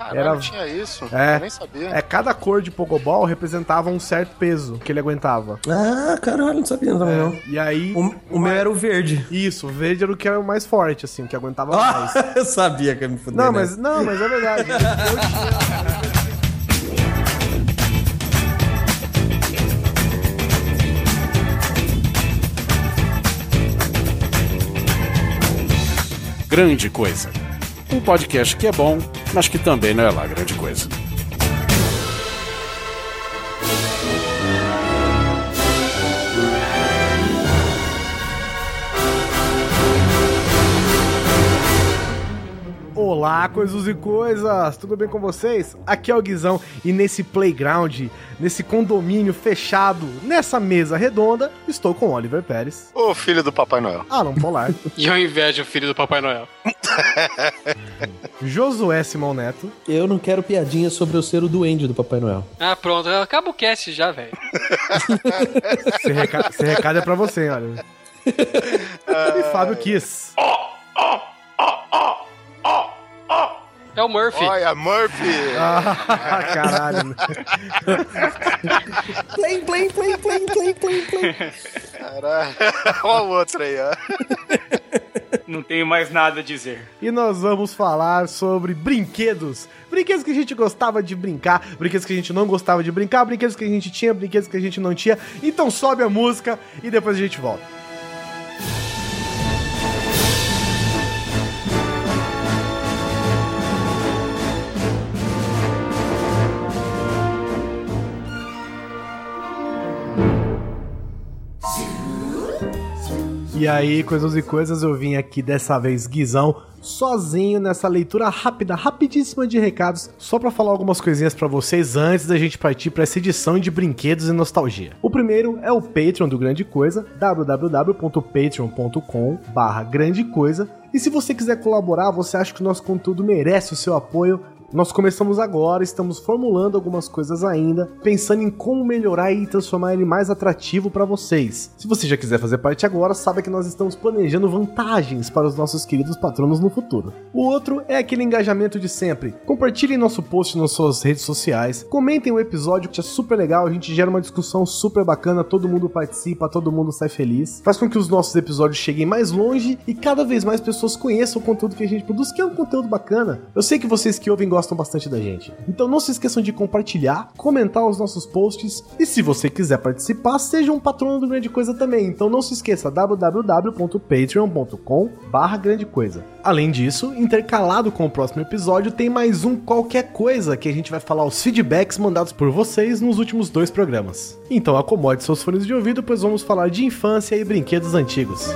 Caralho, Era- tinha isso? É. Eu nem sabia. É, cada cor de Pogobol representava um certo peso que ele aguentava. Ah, caralho, não sabia também não. E aí. O, o meu era o verde. Isso, o verde era o que era o mais forte, assim, que aguentava mais. Ah, eu sabia que ia me fuder. Não, né? mas, não, mas é verdade. Eu tinha- Grande Coisa. Um podcast que é bom, mas que também não é lá grande coisa. Olá, coisas e coisas! Tudo bem com vocês? Aqui é o Guizão e nesse playground, nesse condomínio fechado, nessa mesa redonda, estou com Oliver Pérez, Ô, filho do Papai Noel. Alan Polar, E eu invejo o filho do Papai Noel. Josué Simão Neto, Eu não quero piadinha sobre eu ser o duende do Papai Noel. Ah, pronto. Acaba o cast já, velho. esse, reca- esse recado é pra você, hein, Oliver. E Fábio Kiss. É o Murphy. Olha, Murphy! Ah, caralho. Plim, plim, plim, plim, plim, plim, plim. Caralho. Olha o outro aí, ó. Não tenho mais nada a dizer. E nós vamos falar sobre brinquedos. Brinquedos que a gente gostava de brincar, brinquedos que a gente não gostava de brincar, brinquedos que a gente tinha, brinquedos que a gente não tinha. Então sobe a música e depois a gente volta. E aí, coisas e coisas, eu vim aqui dessa vez, Guizão, sozinho nessa leitura rápida, rapidíssima de recados, só pra falar algumas coisinhas pra vocês antes da gente partir pra essa edição de brinquedos e nostalgia. O primeiro é o Patreon do Grande Coisa, www.patreon.com barra Grande Coisa. E se você quiser colaborar, você acha que o nosso conteúdo merece o seu apoio, nós começamos agora, estamos formulando algumas coisas ainda, pensando em como melhorar e transformar ele mais atrativo para vocês. Se você já quiser fazer parte agora, saiba que nós estamos planejando vantagens para os nossos queridos patronos no futuro. O outro é aquele engajamento de sempre. Compartilhem nosso post nas suas redes sociais, comentem o episódio que é super legal, a gente gera uma discussão super bacana, todo mundo participa, todo mundo sai feliz. Faz com que os nossos episódios cheguem mais longe e cada vez mais pessoas conheçam o conteúdo que a gente produz, que é um conteúdo bacana. Eu sei que vocês que ouvem gostam bastante da gente. Então não se esqueçam de compartilhar, comentar os nossos posts e se você quiser participar, seja um patrono do Grande Coisa também. Então não se esqueça www.patreon.com grande coisa. Além disso, intercalado com o próximo episódio, tem mais um qualquer coisa que a gente vai falar os feedbacks mandados por vocês nos últimos dois programas. Então acomode seus fones de ouvido, pois vamos falar de infância e brinquedos antigos.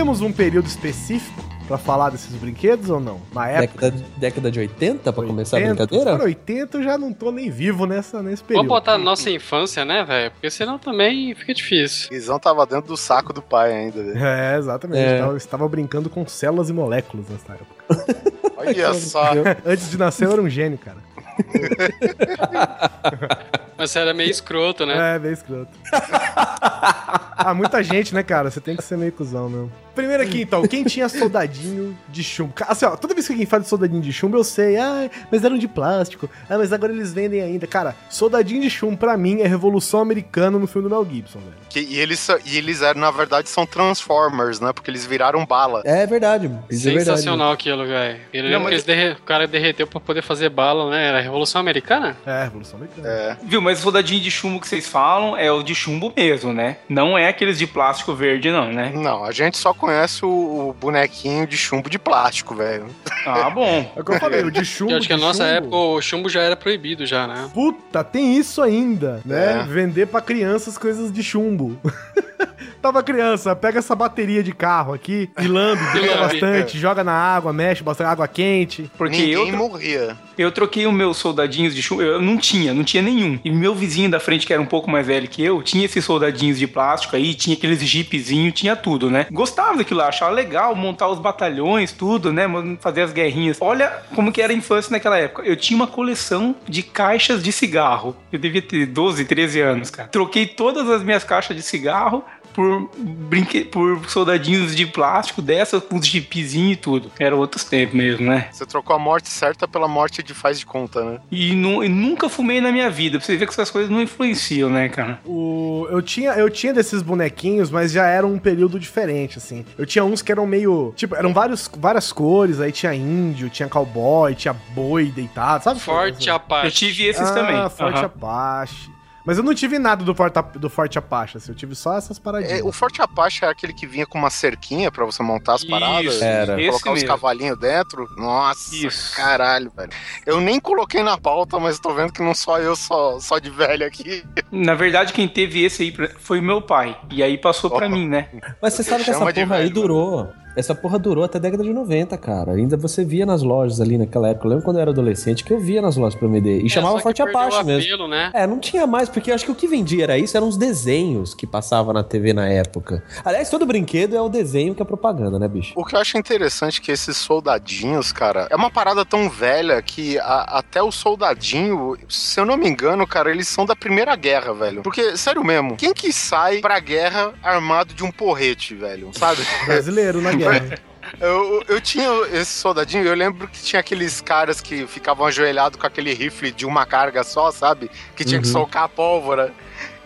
Temos um período específico pra falar desses brinquedos ou não? Na época. Década, década de 80 pra começar a 80, brincadeira? For 80, eu já não tô nem vivo nessa, nesse período. Vamos botar nossa infância, né, velho? Porque senão também fica difícil. Guizão tava dentro do saco do pai ainda, velho. É, exatamente. É. Tava- Eu estava brincando com células e moléculas nessa época. Olha só. Antes de nascer, eu era um gênio, cara. Mas era meio escroto, né? É, bem escroto. ah, muita gente, né, cara? Você tem que ser meio cuzão mesmo. Primeiro aqui, então, quem tinha soldadinho de chumbo? Assim, ó, toda vez que alguém fala de soldadinho de chumbo, eu sei, ah, mas eram de plástico. Ah, mas agora eles vendem ainda. Cara, soldadinho de chumbo, pra mim, é Revolução Americana no filme do Mel Gibson, velho. Que- e, eles, e eles eram, na verdade, são Transformers, né? Porque eles viraram bala. É verdade. Isso é verdade. Sensacional aquilo, velho. Ele Não, mas- derre- o cara derreteu pra poder fazer bala, né? Era a Revolução Americana? É, Revolução Americana. É. Viu, mas o soldadinho de chumbo que vocês falam é o de chumbo mesmo, né? Não é aqueles de plástico verde, não, né? Não, a gente só conhece o, o bonequinho de chumbo de plástico, velho. Ah, bom. É o que eu falei, o de chumbo. Eu acho que na nossa chumbo. época o chumbo já era proibido já, né? Puta, tem isso ainda, né? É. Vender pra crianças coisas de chumbo. Tava criança, pega essa bateria de carro aqui, e lambe, bastante, joga na água, mexe bastante, água quente. Porque Ninguém eu, morria. eu troquei os meus soldadinhos de chumbo. Eu não tinha, não tinha nenhum. E meu vizinho da frente, que era um pouco mais velho que eu, tinha esses soldadinhos de plástico. plástico aí, tinha aqueles jeepzinhos, tinha tudo, né? Gostava daquilo lá, achava legal montar os batalhões, tudo, né? Fazer as guerrinhas. Olha como que era a infância naquela época. Eu tinha uma coleção de caixas de cigarro. Eu devia ter 12, 13 anos, cara. Troquei todas as minhas caixas de cigarro por, brinque... por soldadinhos de plástico dessa, com os jeepzinhos e tudo. Era outros tempos mesmo, né? Você trocou a morte certa pela morte de faz de conta, né? E, nu- e nunca fumei na minha vida. Pra você ver que essas coisas não influenciam, né, cara? O, eu, tinha, eu tinha desses bonequinhos, mas já era um período diferente, assim. Eu tinha uns que eram meio. Tipo, eram vários, várias cores, aí tinha índio, tinha cowboy, tinha boi deitado, sabe? Forte Eu Apache. tive esses ah, também. Forte Aham. Apache. Mas eu não tive nada do, Forte, do Forte Apache, assim. Eu tive só essas paradinhas. É, o Forte Apache é aquele que vinha com uma cerquinha pra você montar as Isso, paradas. Era. esse Colocar os cavalinhos dentro. Nossa, Isso. caralho, velho. Eu nem coloquei na pauta, mas tô vendo que não só eu, só, só de velho aqui. Na verdade, quem teve esse aí foi meu pai. E aí passou pra Oh. mim, né? Mas você sabe que essa porra aí velho, durou. Essa porra durou até a década de 90, cara. Ainda você via nas lojas ali naquela época. Eu lembro quando eu era adolescente que eu via nas lojas pra vender. E É, chamava Forte Apache mesmo. apelo, né? É, não tinha mais, porque eu acho que o que vendia era isso, eram os desenhos que passavam na TV na época. Aliás, todo brinquedo é o desenho que é propaganda, né, bicho? O que eu acho interessante é que esses soldadinhos, cara, é uma parada tão velha que a- até o soldadinho, se eu não me engano, cara, eles são da Primeira Guerra, velho. Porque, sério mesmo, quem que sai pra guerra armado de um porrete, velho? Sabe? Brasileiro na guerra. Eu, eu tinha esse soldadinho, eu lembro que tinha aqueles caras que ficavam ajoelhados com aquele rifle de uma carga só, sabe? Que tinha que Uhum. socar a pólvora.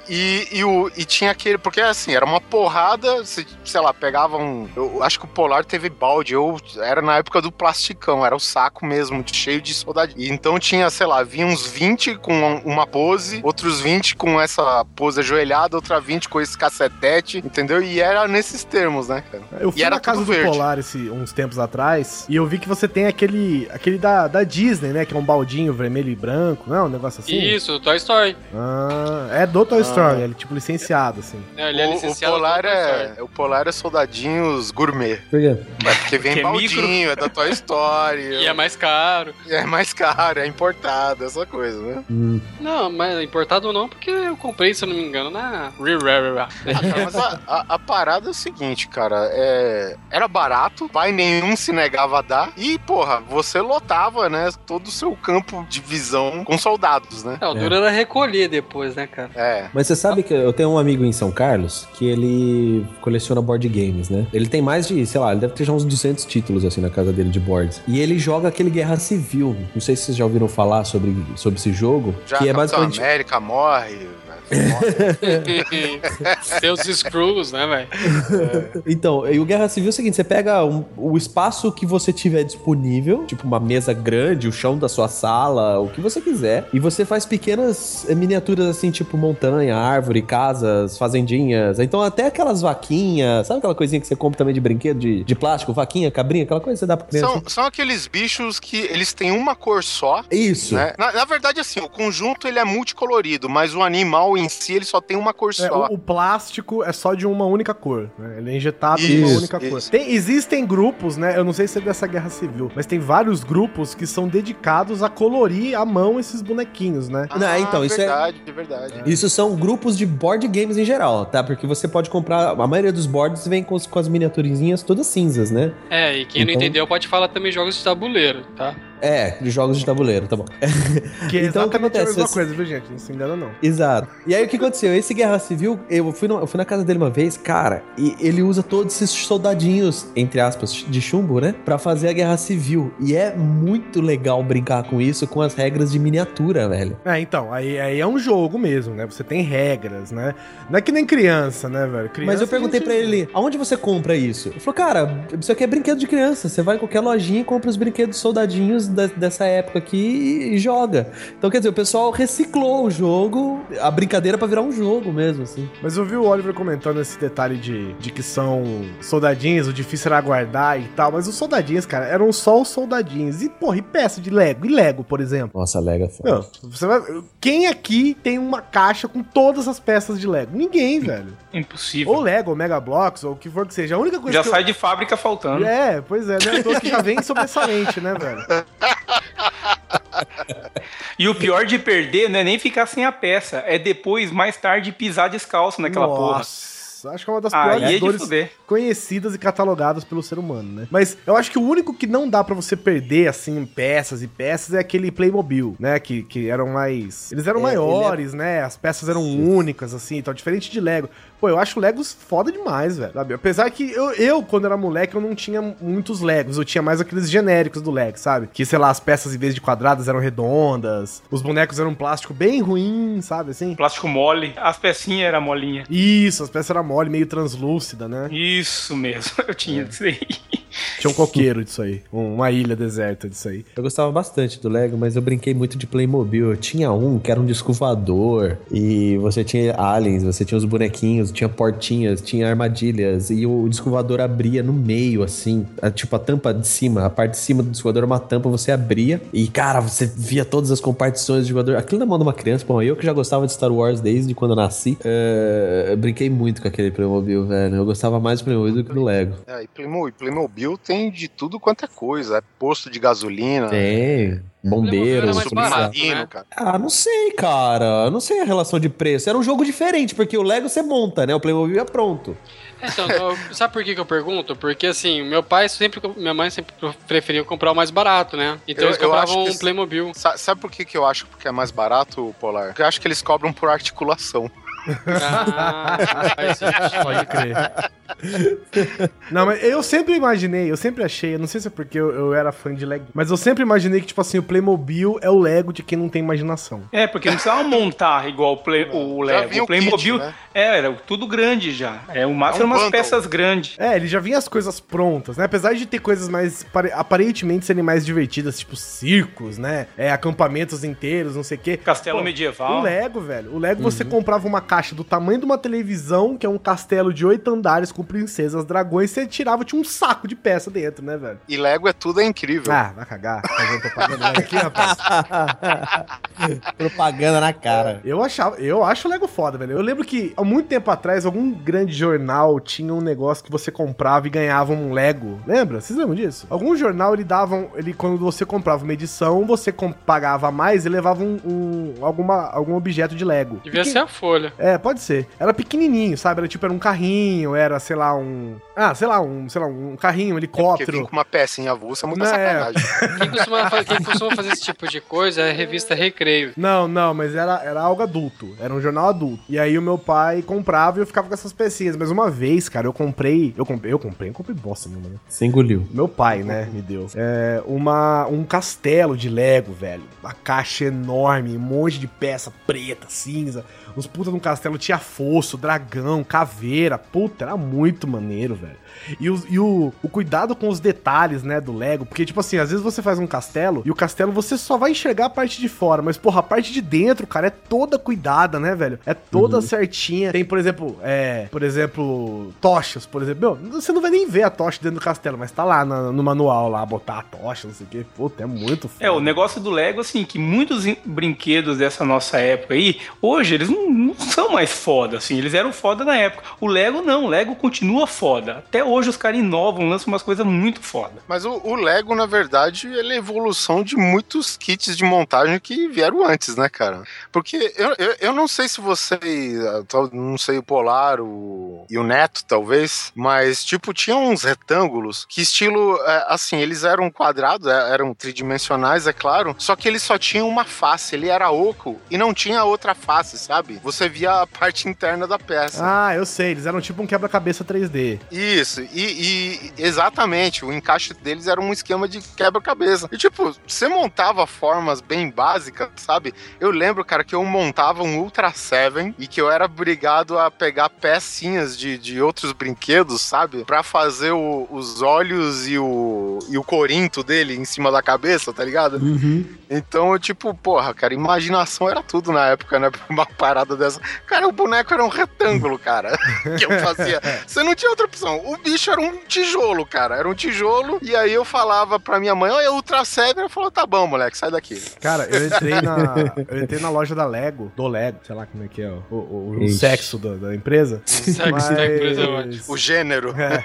E, e, o, e tinha aquele. Porque assim, era uma porrada, se- sei lá, pegava um. Eu acho que o Polar teve balde. Eu era na época do plasticão, era o saco mesmo, cheio de soldadinho. E então tinha, sei lá, vinha uns 20 com uma pose, outros 20 com essa pose ajoelhada, outra 20 com esse cacetete, entendeu? E era nesses termos, né, cara? Eu fui E era na casa do verde. Polar esse, uns tempos atrás e eu vi que você tem aquele, aquele da, da Disney, né? Que é um baldinho vermelho e branco, não é um negócio assim? Isso, Toy Story. Ah, é do Toy Story, ele é tipo licenciado, assim. É, ele é o, o licenciado. Polar é, o Polar é soldadinhos gourmet. Por quê? É porque vem Que é baldinho, é da Toy Story. E é mais caro. é mais caro, é importado, essa coisa, né? Hum. Não, mas importado não, porque eu comprei, se eu não me engano, na Rare. Ah, mas a, a- a parada é o seguinte, cara, é, era barato, pai nenhum se negava a dar, e, porra, você lotava, né, todo o seu campo de visão com soldados, né? É, o duro era recolher depois, né, cara? É. Mas você sabe que eu tenho um amigo em São Carlos que ele coleciona board games, né? Ele tem mais de, sei lá, ele deve ter já uns 200 títulos assim na casa dele de boards. E ele joga aquele Guerra Civil. Não sei se vocês já ouviram falar sobre, sobre esse jogo. Já que é basicamente. América morre. Seus screws, né, velho? Então, e o Guerra Civil é o seguinte: você pega um- o espaço que você tiver disponível, tipo uma mesa grande, o chão da sua sala, o que você quiser, e você faz pequenas eh, miniaturas assim, tipo montanha, árvore, casas, fazendinhas. Então, até aquelas vaquinhas, sabe aquela coisinha que você compra também de brinquedo, de, de plástico, vaquinha, cabrinha, aquela coisa que você dá pra criança? São, são aqueles bichos que eles têm uma cor só, Isso. né? Na, na verdade, assim, o conjunto ele é multicolorido, mas o animal em si ele só tem uma cor É, só. o, o plástico é só de uma única cor, né? Ele é injetado Isso, de uma única cor. isso. Tem- existem grupos, né? Eu não sei se é dessa guerra civil, mas tem vários grupos que são dedicados a colorir à mão esses bonequinhos, né? Não, então, isso é- verdade, é verdade. Isso são grupos de board games em geral, tá? Porque você pode comprar. A maioria dos boards vem com, os- com as miniaturinhas todas cinzas, né? É, e quem não Então- entendeu pode falar também jogos de tabuleiro, tá? É, de jogos de tabuleiro, tá bom. Que é Então, o que exatamente a acontece? mesma coisa, viu, gente? Não se engana, não. Exato. E aí o que aconteceu? Esse Guerra Civil, eu fui, no- eu fui na casa dele uma vez, cara, e ele usa todos esses soldadinhos, entre aspas, de chumbo, né? Pra fazer a Guerra Civil. E é muito legal brincar com isso, com as regras de miniatura, velho. É, então, aí, aí é um jogo mesmo, né? Você tem regras, né? Não é que nem criança, né, velho? Criança, Mas eu perguntei gente- pra ele, aonde você compra isso? Ele falou, cara, isso aqui é brinquedo de criança. Você vai em qualquer lojinha e compra os brinquedos soldadinhos da- dessa época aqui e joga. Então, quer dizer, o pessoal reciclou o jogo, a brincadeira pra virar um jogo mesmo, assim. Mas eu vi o Oliver comentando esse detalhe de, de que são soldadinhos, o difícil era guardar e tal, mas os soldadinhos, cara, eram só os soldadinhos. E, porra, e peça de Lego? E Lego, por exemplo? Nossa, Lega é foda. Não, você vai... Quem aqui tem uma caixa com todas as peças de Lego? Ninguém, velho. Impossível. Ou Lego, ou Mega Bloks, ou o que for que seja. A única coisa Já que eu- sai de fábrica faltando. É, pois é, né? Tô que já vem sobressalente, né, velho? E o pior de perder não é nem ficar sem a peça, é depois, mais tarde, pisar descalço naquela porra. Nossa. Nossa, acho que é uma das piores é dores fuder. conhecidas e catalogadas pelo ser humano, né? Mas eu acho que o único que não dá pra você perder, assim, peças e peças é aquele Playmobil, né? Que, que eram mais. Eles eram É, maiores, né? As peças eram únicas, assim, então, diferente de Lego. Pô, eu acho Legos foda demais, velho. sabe? Apesar que eu, eu, quando era moleque, eu não tinha muitos Legos. Eu tinha mais aqueles genéricos do Lego, sabe? Que, sei lá, as peças, em vez de quadradas, eram redondas. Os bonecos eram um plástico bem ruim, sabe? Assim. Plástico mole, as pecinhas eram molinha. Isso, as peças eram mole, meio translúcida, né? Isso mesmo, eu tinha É. disso aí. Tinha um coqueiro disso aí. um- Uma ilha deserta disso aí. Eu gostava bastante do Lego, mas eu brinquei muito de Playmobil. Eu tinha um que era um disco voador, e você tinha aliens, você tinha os bonequinhos, tinha portinhas, tinha armadilhas, e o disco voador abria no meio, assim, a- tipo a tampa de cima, a parte de cima do disco voador era uma tampa, você abria, e cara, você via todas as compartições do voador. Aquilo na mão de uma criança, bom, eu que já gostava de Star Wars desde quando eu nasci, é, eu brinquei muito com aquele Playmobil, velho. Eu gostava mais do Playmobil do que do Lego. É, e Playmobil, Playmobil tem de tudo quanto é coisa. É posto de gasolina, Tem. Bombeiro, Playmobil era mais policial. barato. submarino, né? cara. Ah, não sei, cara. Eu Não sei a relação de preço. Era um jogo diferente, porque o Lego você monta, né? O Playmobil é pronto. Então, eu- sabe por que, que eu pergunto? Porque assim, meu pai sempre, minha mãe sempre preferia comprar o mais barato, né? Então Eu- eles compravam um Playmobil. Sa- Sabe por que, que eu acho que é mais barato, Polar? Porque eu acho que eles cobram por articulação. Ah, faz sentido. Pode crer. Não, mas eu sempre imaginei, eu sempre achei, eu não sei se é porque eu, eu era fã de Lego, mas eu sempre imaginei que, tipo assim, o Playmobil é o Lego de quem não tem imaginação. É, porque não precisava montar igual o, play, o Lego. O o Playmobil kit, né? é, era tudo grande já. É, o máximo É um eram umas bundle. peças grandes. É, ele já vinha as coisas prontas, né? Apesar de ter coisas mais, pare- aparentemente serem mais divertidas, tipo circos, né? É, acampamentos inteiros, não sei o quê. Castelo Pô, medieval. O Lego, velho. O Lego você comprava uma caixa do tamanho de uma televisão, que é um castelo de oito andares com princesas, dragões, você tirava, tinha um saco de peça dentro, né, velho? E Lego é tudo é incrível. Ah, vai cagar. Fazendo propaganda aqui, rapaz. Propaganda na cara. Eu achava, eu acho o Lego foda, velho. Eu lembro que há muito tempo atrás, algum grande jornal tinha um negócio que você comprava e ganhava um Lego. Lembra? Vocês lembram disso? Algum jornal ele dava, um- ele quando você comprava uma edição, você pagava mais e levava um, um- alguma, algum objeto de Lego. Devia Pequen- ser a folha. É, pode ser. Era pequenininho, sabe? Era tipo era um carrinho, era, sei lá, um, ah, sei lá, um, sei lá, um carrinho, um Porque helicóptero. vir com uma pecinha avulsa é muita Não, é. sacanagem. Quem costuma, fa- quem costuma fazer esse tipo de coisa é a revista Recreio. Não, não, mas era, era algo adulto. Era um jornal adulto. E aí o meu pai comprava e eu ficava com essas pecinhas. Mas uma vez, cara, eu comprei. Eu comprei, eu comprei, eu comprei bosta nenhuma, né? Você engoliu. Meu pai, né, me deu. É, uma, um castelo de Lego, velho. Uma caixa enorme, um monte de peça preta, cinza. Os puta no castelo tinha fosso, dragão, caveira. Puta, era muito maneiro, velho. E, os- e o, o cuidado com os detalhes, né, do Lego. Porque, tipo assim, às vezes você faz um castelo e o castelo você só vai enxergar a parte de fora. Mas, porra, a parte de dentro, cara, é toda cuidada, né, velho? É toda certinha. Tem, por exemplo, é, por exemplo, tochas, por exemplo. Meu, você não vai nem ver a tocha dentro do castelo, mas tá lá na- no manual lá, botar a tocha, não sei o quê. Puta, é muito foda. É, o negócio do Lego, assim, que muitos in- brinquedos dessa nossa época aí, hoje eles não, não são mais foda, assim, eles eram foda na época. O Lego não, o Lego continua foda. Até hoje os caras inovam, lançam umas coisas muito foda. Mas o, o Lego, na verdade, ele é a evolução de muitos kits de montagem que vieram antes, né, cara? Porque eu, eu, eu não sei se você. tal- Não sei o Polar o, e o Neto, talvez, mas, tipo, tinha uns retângulos que, estilo. é, assim, eles eram quadrados, é, eram tridimensionais, é claro, só que eles só tinham uma face, ele era oco e não tinha outra face, sabe? Você via a parte interna da peça. Ah, eu sei, eles eram tipo um quebra-cabeça 3D. Isso, e, e exatamente, o encaixe deles era um esquema de quebra-cabeça. E tipo, você montava formas bem básicas, sabe? Eu lembro, cara, que eu montava um Ultra Seven e que eu era obrigado a pegar pecinhas de, de outros brinquedos, sabe? Pra fazer o- os olhos e o, e o corinto dele em cima da cabeça, tá ligado? Então, tipo, porra, cara, imaginação era tudo na época, né? Pra Uma parada dessa. Cara, o boneco era um retângulo, cara. que eu fazia. Você não tinha outra opção. O bicho era um tijolo, cara. Era um tijolo. E aí eu falava pra minha mãe, olha, Ultra Seven. Ela falou, tá bom, moleque, sai daqui. Cara, eu entrei na. eu entrei na loja da Lego, do Lego, sei lá como é que é, ó, o, o- o sexo da, da empresa. Sexo da empresa é ótimo. O gênero. É.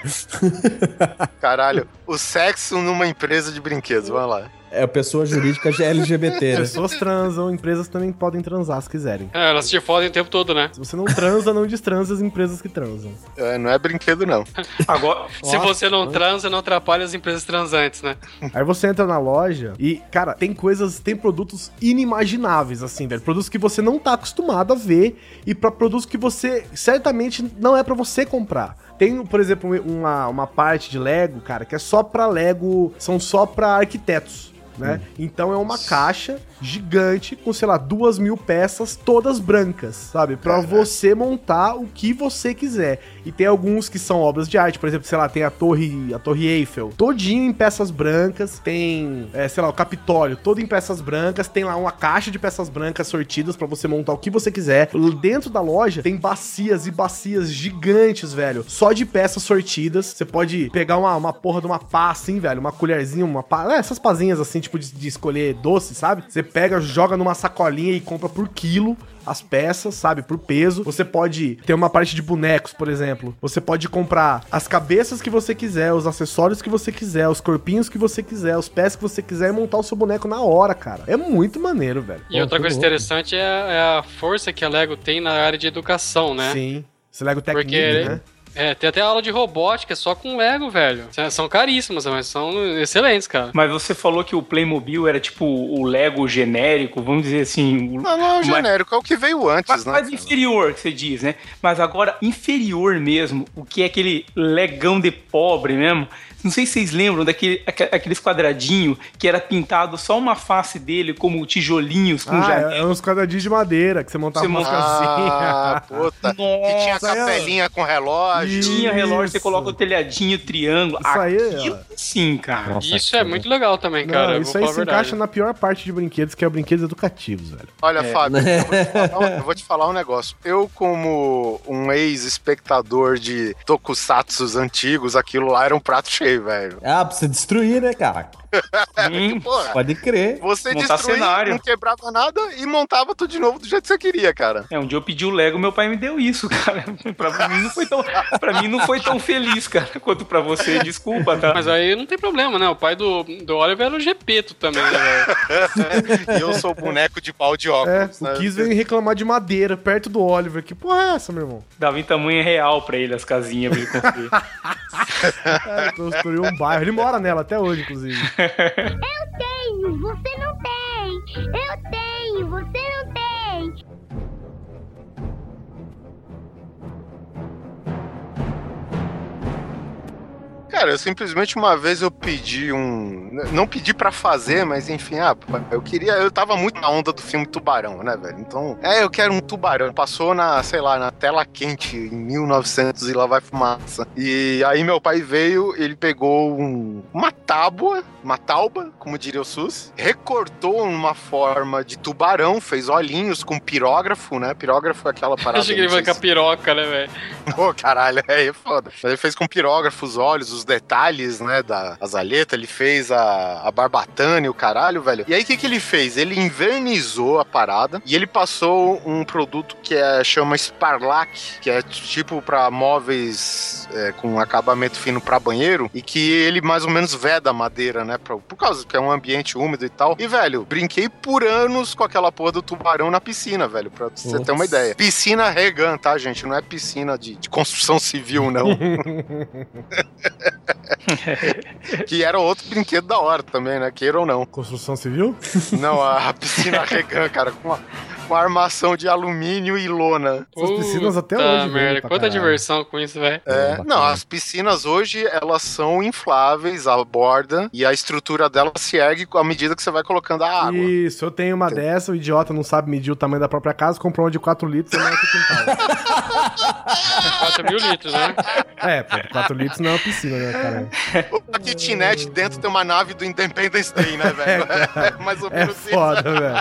Caralho. O sexo numa empresa de brinquedos. Vamos lá. É a pessoa jurídica já é LGBT, né? Pessoas transam, empresas também podem transar se quiserem. É, elas te fodem o tempo todo, né? Se você não transa, não destransa as empresas que transam. É, não é brinquedo, não. Agora, Se Nossa, você não transa, não atrapalha as empresas transantes, né? Aí você entra na loja e, cara, tem coisas, tem produtos inimagináveis, assim, velho. Produtos que você não tá acostumado a ver e pra produtos que você certamente não é pra você comprar. Tem, por exemplo, uma, uma parte de Lego, cara, que é só pra Lego, são só pra arquitetos. Né? Então é uma caixa gigante com, sei lá, duas mil peças todas brancas, sabe? Pra você montar o que você quiser. E tem alguns que são obras de arte, por exemplo, sei lá, tem a torre, a torre Eiffel, todinho em peças brancas, tem, é, sei lá, o Capitólio, todo em peças brancas, tem lá uma caixa de peças brancas sortidas pra você montar o que você quiser. Dentro da loja tem bacias e bacias gigantes, velho, só de peças sortidas. Você pode pegar uma, uma porra de uma pá assim, velho, uma colherzinha, uma pá, é, essas pazinhas assim, tipo de, de escolher doce, sabe? Você pega, joga numa sacolinha e compra por quilo as peças, sabe? Por peso. Você pode ter uma parte de bonecos, por exemplo. Você pode comprar as cabeças que você quiser, os acessórios que você quiser, os corpinhos que você quiser, os pés que você quiser e montar o seu boneco na hora, cara. É muito maneiro, velho. E outra que coisa louco. interessante é, é a força que a Lego tem na área de educação, né? Sim. Esse Lego Tech Porque né? É, tem até aula de robótica só com Lego, velho. São caríssimas, mas são excelentes, cara. mas você falou que o Playmobil era tipo o Lego genérico, vamos dizer assim. o- Não, não é o Mas- genérico, é o que veio antes, Mas, né? mas cara? inferior, que você diz, né? Mas agora, inferior mesmo, o que é aquele legão de pobre mesmo. Não sei se vocês lembram daquele, aque- aqueles quadradinhos que era pintado só uma face dele como tijolinhos com Ah, janela. é, é uns quadradinhos de madeira que você montava Você umas monta- Ah, puta. Que tinha Nossa, capelinha com relógio. Tinha relógio, você coloca o telhadinho, triângulo. Isso aí, Aquilo ó. sim, cara. Nossa, Isso é cara. muito legal também, cara. Não, eu isso aí se verdade. encaixa na pior parte de brinquedos, que é brinquedos educativos, velho. Olha, Fábio, eu vou, te falar, um- eu vou te falar um negócio. Eu, como um ex-espectador de tokusatsus antigos, aquilo lá era um prato cheio, velho. Ah, pra você destruir, né, cara? Sim. Porra, Pode crer. você montar destruía, cenário. não quebrava nada e montava tudo de novo do jeito que você queria, cara. É, um dia eu pedi o Lego, meu pai me deu isso, cara. pra mim não foi tão, pra mim não foi tão feliz, cara, quanto pra você. Desculpa, tá? Mas aí não tem problema, né? O pai do, do Oliver era o Gepeto também, né, velho? E eu sou boneco de pau de É, óculos. o né? Kiss veio reclamar de madeira perto do Oliver. Que porra é essa, meu irmão? Dava em tamanho real pra ele as casinhas pra ele construir. É, construiu um bairro. Ele mora nela até hoje, inclusive. Tenho, você não tem. Eu tenho, você não tem. Cara, eu simplesmente uma vez eu pedi um. Não pedi pra fazer, mas enfim, ah, eu queria. Eu tava muito na onda do filme Tubarão, né, velho? Então, é, eu quero um tubarão. Passou na, sei lá, na tela quente em 1900 e lá vai fumaça. E aí meu pai veio, ele pegou um- uma tábua, uma tauba, como diria o SUS, recortou numa forma de tubarão, fez olhinhos com pirógrafo, né? Pirógrafo é aquela parada. achei que ele vai com a piroca, né, velho? Pô, caralho, aí é foda. Mas ele fez com pirógrafo os olhos, os detalhes, né, da azaleta, ele fez a, a barbatana e o caralho, velho. E aí, o que que ele fez? Ele invernizou a parada e ele passou um produto que é, chama Sparlac, que é tipo pra móveis é, com acabamento fino pra banheiro e que ele mais ou menos veda a madeira, né, pra- por causa que é um ambiente úmido e tal. E, velho, brinquei por anos com aquela porra do tubarão na piscina, velho, pra você ter uma ideia. Piscina Regan, tá, gente? Não é piscina de, de construção civil, não. que era outro brinquedo da hora também, né? Queira ou não. Construção civil? Não, a piscina Regan, cara, com uma, com uma armação de alumínio e lona. Essas piscinas até Puta hoje, merda, quanta caralho. diversão com isso, velho. É, bacana. não, as piscinas hoje, elas são infláveis, a borda, e a estrutura dela se ergue à medida que você vai colocando a água. Isso, eu tenho uma dessa, o idiota não sabe medir o tamanho da própria casa, comprou uma de 4 litros e não é que quintal. 4 mil litros, né? É, pô, 4 litros não é uma piscina, né, cara? A kitnet dentro tem uma nave do Independence Day, né, velho? É, mais ou É menos isso. foda, velho.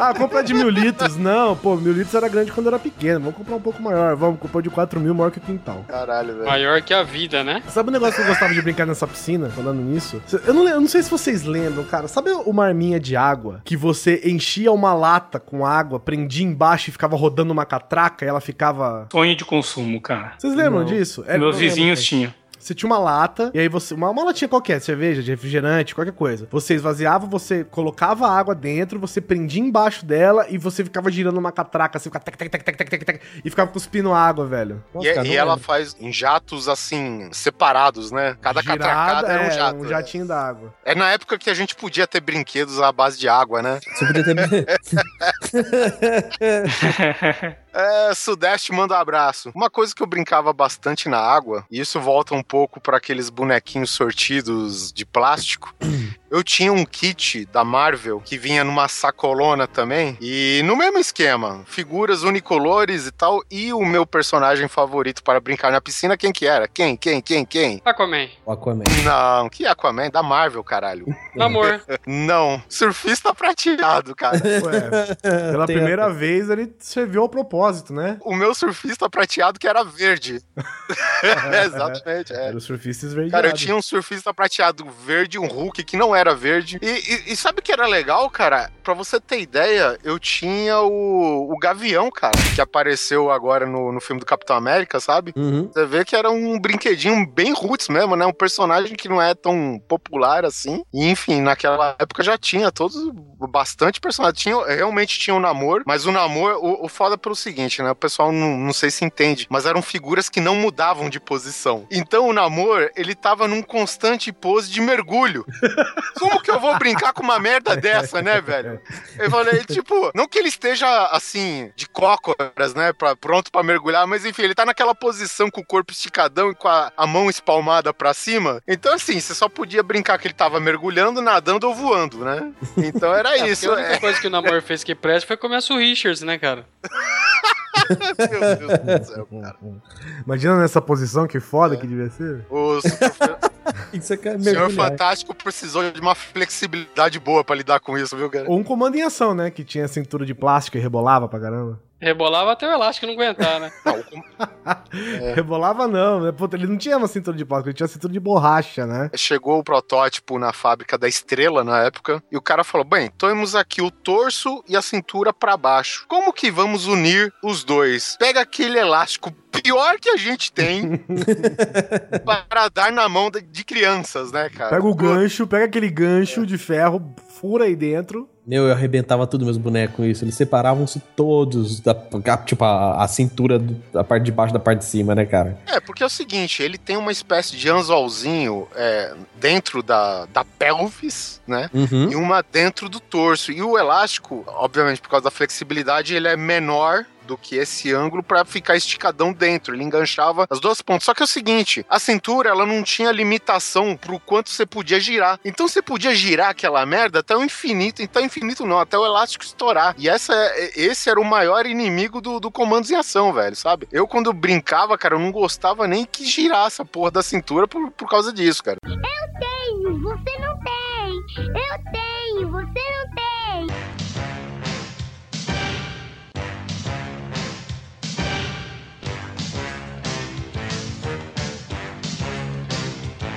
Ah, compra de mil litros. Não, pô, mil litros era grande quando eu era pequeno. Vamos comprar um pouco maior. Vamos comprar de 4 mil, maior que o quintal. Caralho, velho. Maior que a vida, né? Sabe um negócio que eu gostava de brincar nessa piscina, falando nisso? Eu não, eu não sei se vocês lembram, cara. Sabe uma arminha de água que você enchia uma lata com água, prendia embaixo e ficava rodando uma catraca e ela ficava. Sonho de consumo, cara. Vocês lembram Não. disso? É, Meus vizinhos tinham. Você tinha uma lata, e aí você. Uma, uma latinha qualquer, cerveja, de refrigerante, qualquer coisa. Você esvaziava, você colocava a água dentro, você prendia embaixo dela e você ficava girando uma catraca, assim, ficava tec, tec, tec, tec, tec, tec, tec, e ficava cuspindo água, velho. E, é, cara, e não ela lembro. faz em jatos assim, separados, né? Cada Girada, catracada era um é, jato. um né? jatinho d'água. É na época que a gente podia ter brinquedos à base de água, né? Você podia ter. É, Sudeste manda um abraço. Uma coisa que eu brincava bastante na água, e isso volta um pouco para aqueles bonequinhos sortidos de plástico. Eu tinha um kit da Marvel que vinha numa sacolona também, e no mesmo esquema, figuras unicolores e tal, e o meu personagem favorito para brincar na piscina, quem que era? Quem, quem, quem, quem? Aquaman. O Aquaman. Não, que Aquaman? Da Marvel, caralho. Namor. Não, surfista prateado, cara. Ué, pela Tem primeira vez ele serviu ao propósito, né? O meu surfista prateado que era verde. Exatamente, é. Era o surfista esverdeado. Cara, eu tinha um surfista prateado verde, um Hulk que não era verde. E, e- e sabe o que era legal, cara? Pra você ter ideia, eu tinha o, o Gavião, cara, que apareceu agora no, no filme do Capitão América, sabe? Uhum. Você vê que era um brinquedinho bem roots mesmo, né? Um personagem que não é tão popular assim. E, enfim, naquela época já tinha todos bastante personagens. Tinha, realmente tinha um namoro, mas o namoro, o, o foda pelo seguinte, né? O pessoal não, não sei se entende, mas eram figuras que não mudavam de posição. Então o namoro, ele tava num constante pose de mergulho. Como que eu vou brincar com uma merda dessa, né, velho? Eu falei, tipo, não que ele esteja assim, de cócoras, né, pra, pronto pra mergulhar, mas enfim, ele tá naquela posição com o corpo esticadão e com a, a mão espalmada pra cima. Então, assim, você só podia brincar que ele tava mergulhando, nadando ou voando, né? Então era É, isso. a única É, coisa que o Namor fez que presta foi a Sue Richards, né, cara? meu Deus do céu, cara. Imagina nessa posição, que foda que devia ser. O Super- Isso é Senhor. Fantástico precisou de uma flexibilidade boa pra lidar com isso, viu, cara? Ou um comando em ação, né? Que tinha cintura de plástico e rebolava pra caramba. Rebolava até o elástico não aguentar, né? Não, o- Rebolava não, né? Puta, ele não tinha uma cintura de plástico, ele tinha cintura de borracha, né? Chegou o protótipo na fábrica da Estrela na época e o cara falou: Bem, temos aqui o torso e a cintura pra baixo. Como que vamos unir os dois? Pega aquele elástico pior que a gente tem para dar na mão de- de crianças, né, cara? Pega o gancho, pega aquele gancho de ferro, fura aí dentro. Meu, eu arrebentava tudo meus bonecos com isso. Eles separavam-se todos, da, tipo, a, a cintura da parte de baixo da parte de cima, né, cara? É, porque é o seguinte, ele tem uma espécie de anzolzinho é, dentro da, da pelvis, né? Uhum. e uma dentro do torso. E o elástico, obviamente, por causa da flexibilidade, ele é menor do que esse ângulo pra ficar esticadão dentro. Ele enganchava as duas pontas. Só que é o seguinte, a cintura ela não tinha limitação pro quanto você podia girar. Então você podia girar aquela merda até o infinito. Então infinito não, até o elástico estourar. E essa, é- esse era o maior inimigo do, do comandos em ação, velho, sabe? Eu quando brincava, cara, eu não gostava nem que girasse a porra da cintura por, por causa disso, cara. tenho, você não tem. Eu tenho, você não tem.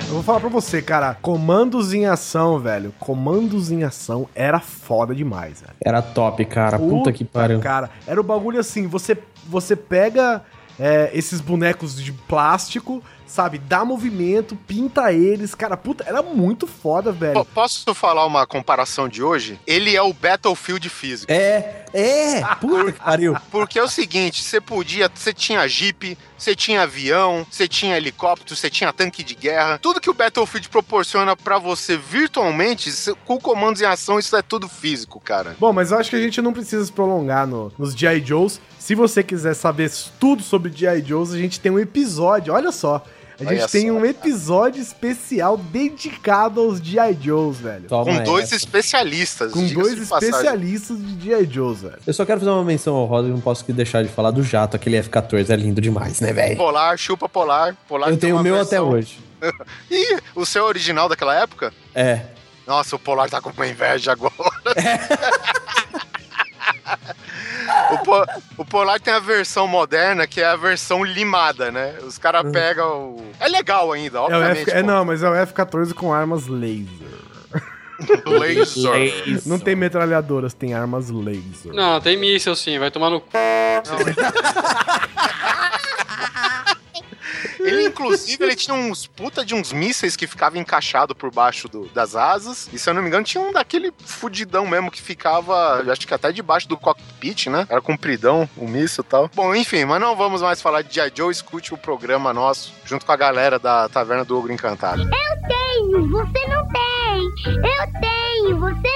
Eu vou falar pra você, cara, comandos em ação, velho. Comandos em ação era foda demais, velho. Era top, cara. Puta, que pariu. Cara, era o bagulho assim, você, você pega é, esses bonecos de plástico, sabe, dá movimento, pinta eles, cara, puta, era muito foda, P- velho. Posso falar uma comparação de hoje? Ele é o Battlefield físico. É, é! Puta que pariu. Porque é o seguinte, você podia, você tinha Jeep, você tinha avião, você tinha helicóptero, você tinha tanque de guerra. Tudo que o Battlefield proporciona pra você virtualmente, cê- com comandos em ação, isso é tudo físico, cara. Bom, mas eu acho que a gente não precisa se prolongar no- nos G.I. Joes. Se você quiser saber tudo sobre G.I. Joes, a gente tem um episódio, olha só. A gente Olha tem só, um cara. episódio especial dedicado aos G.I. Joes, velho. Toma Com dois essa. especialistas. Com dois passagem. especialistas de G.I. Joes, velho. Eu só quero fazer uma menção ao Rosa e não posso deixar de falar do jato. Aquele F-14 é lindo demais, né, velho? Polar, chupa polar. polar Eu tenho o meu versão- até hoje. Ih, o seu é original daquela época? É. Nossa, o Polar tá com uma inveja agora. O, po- o Polar tem a versão moderna, que é a versão limada, né? Os caras pegam o... É legal ainda, É, obviamente. F... é, não, mas é o F-14 com armas laser. Laser. Não tem metralhadoras, tem armas laser. Não, tem míssel sim, vai tomar no c. Ele, Inclusive, ele tinha uns puta de uns mísseis que ficavam encaixados por baixo do- das asas. E se eu não me engano, tinha um daquele fudidão mesmo que ficava, acho que até debaixo do cockpit, né? Era compridão, o míssil e tal. Bom, enfim, mas não vamos mais falar de G.I. Joe. Escute o programa nosso, junto com a galera da Taverna do Ogro Encantado. Eu tenho, você não tem. Eu tenho, você.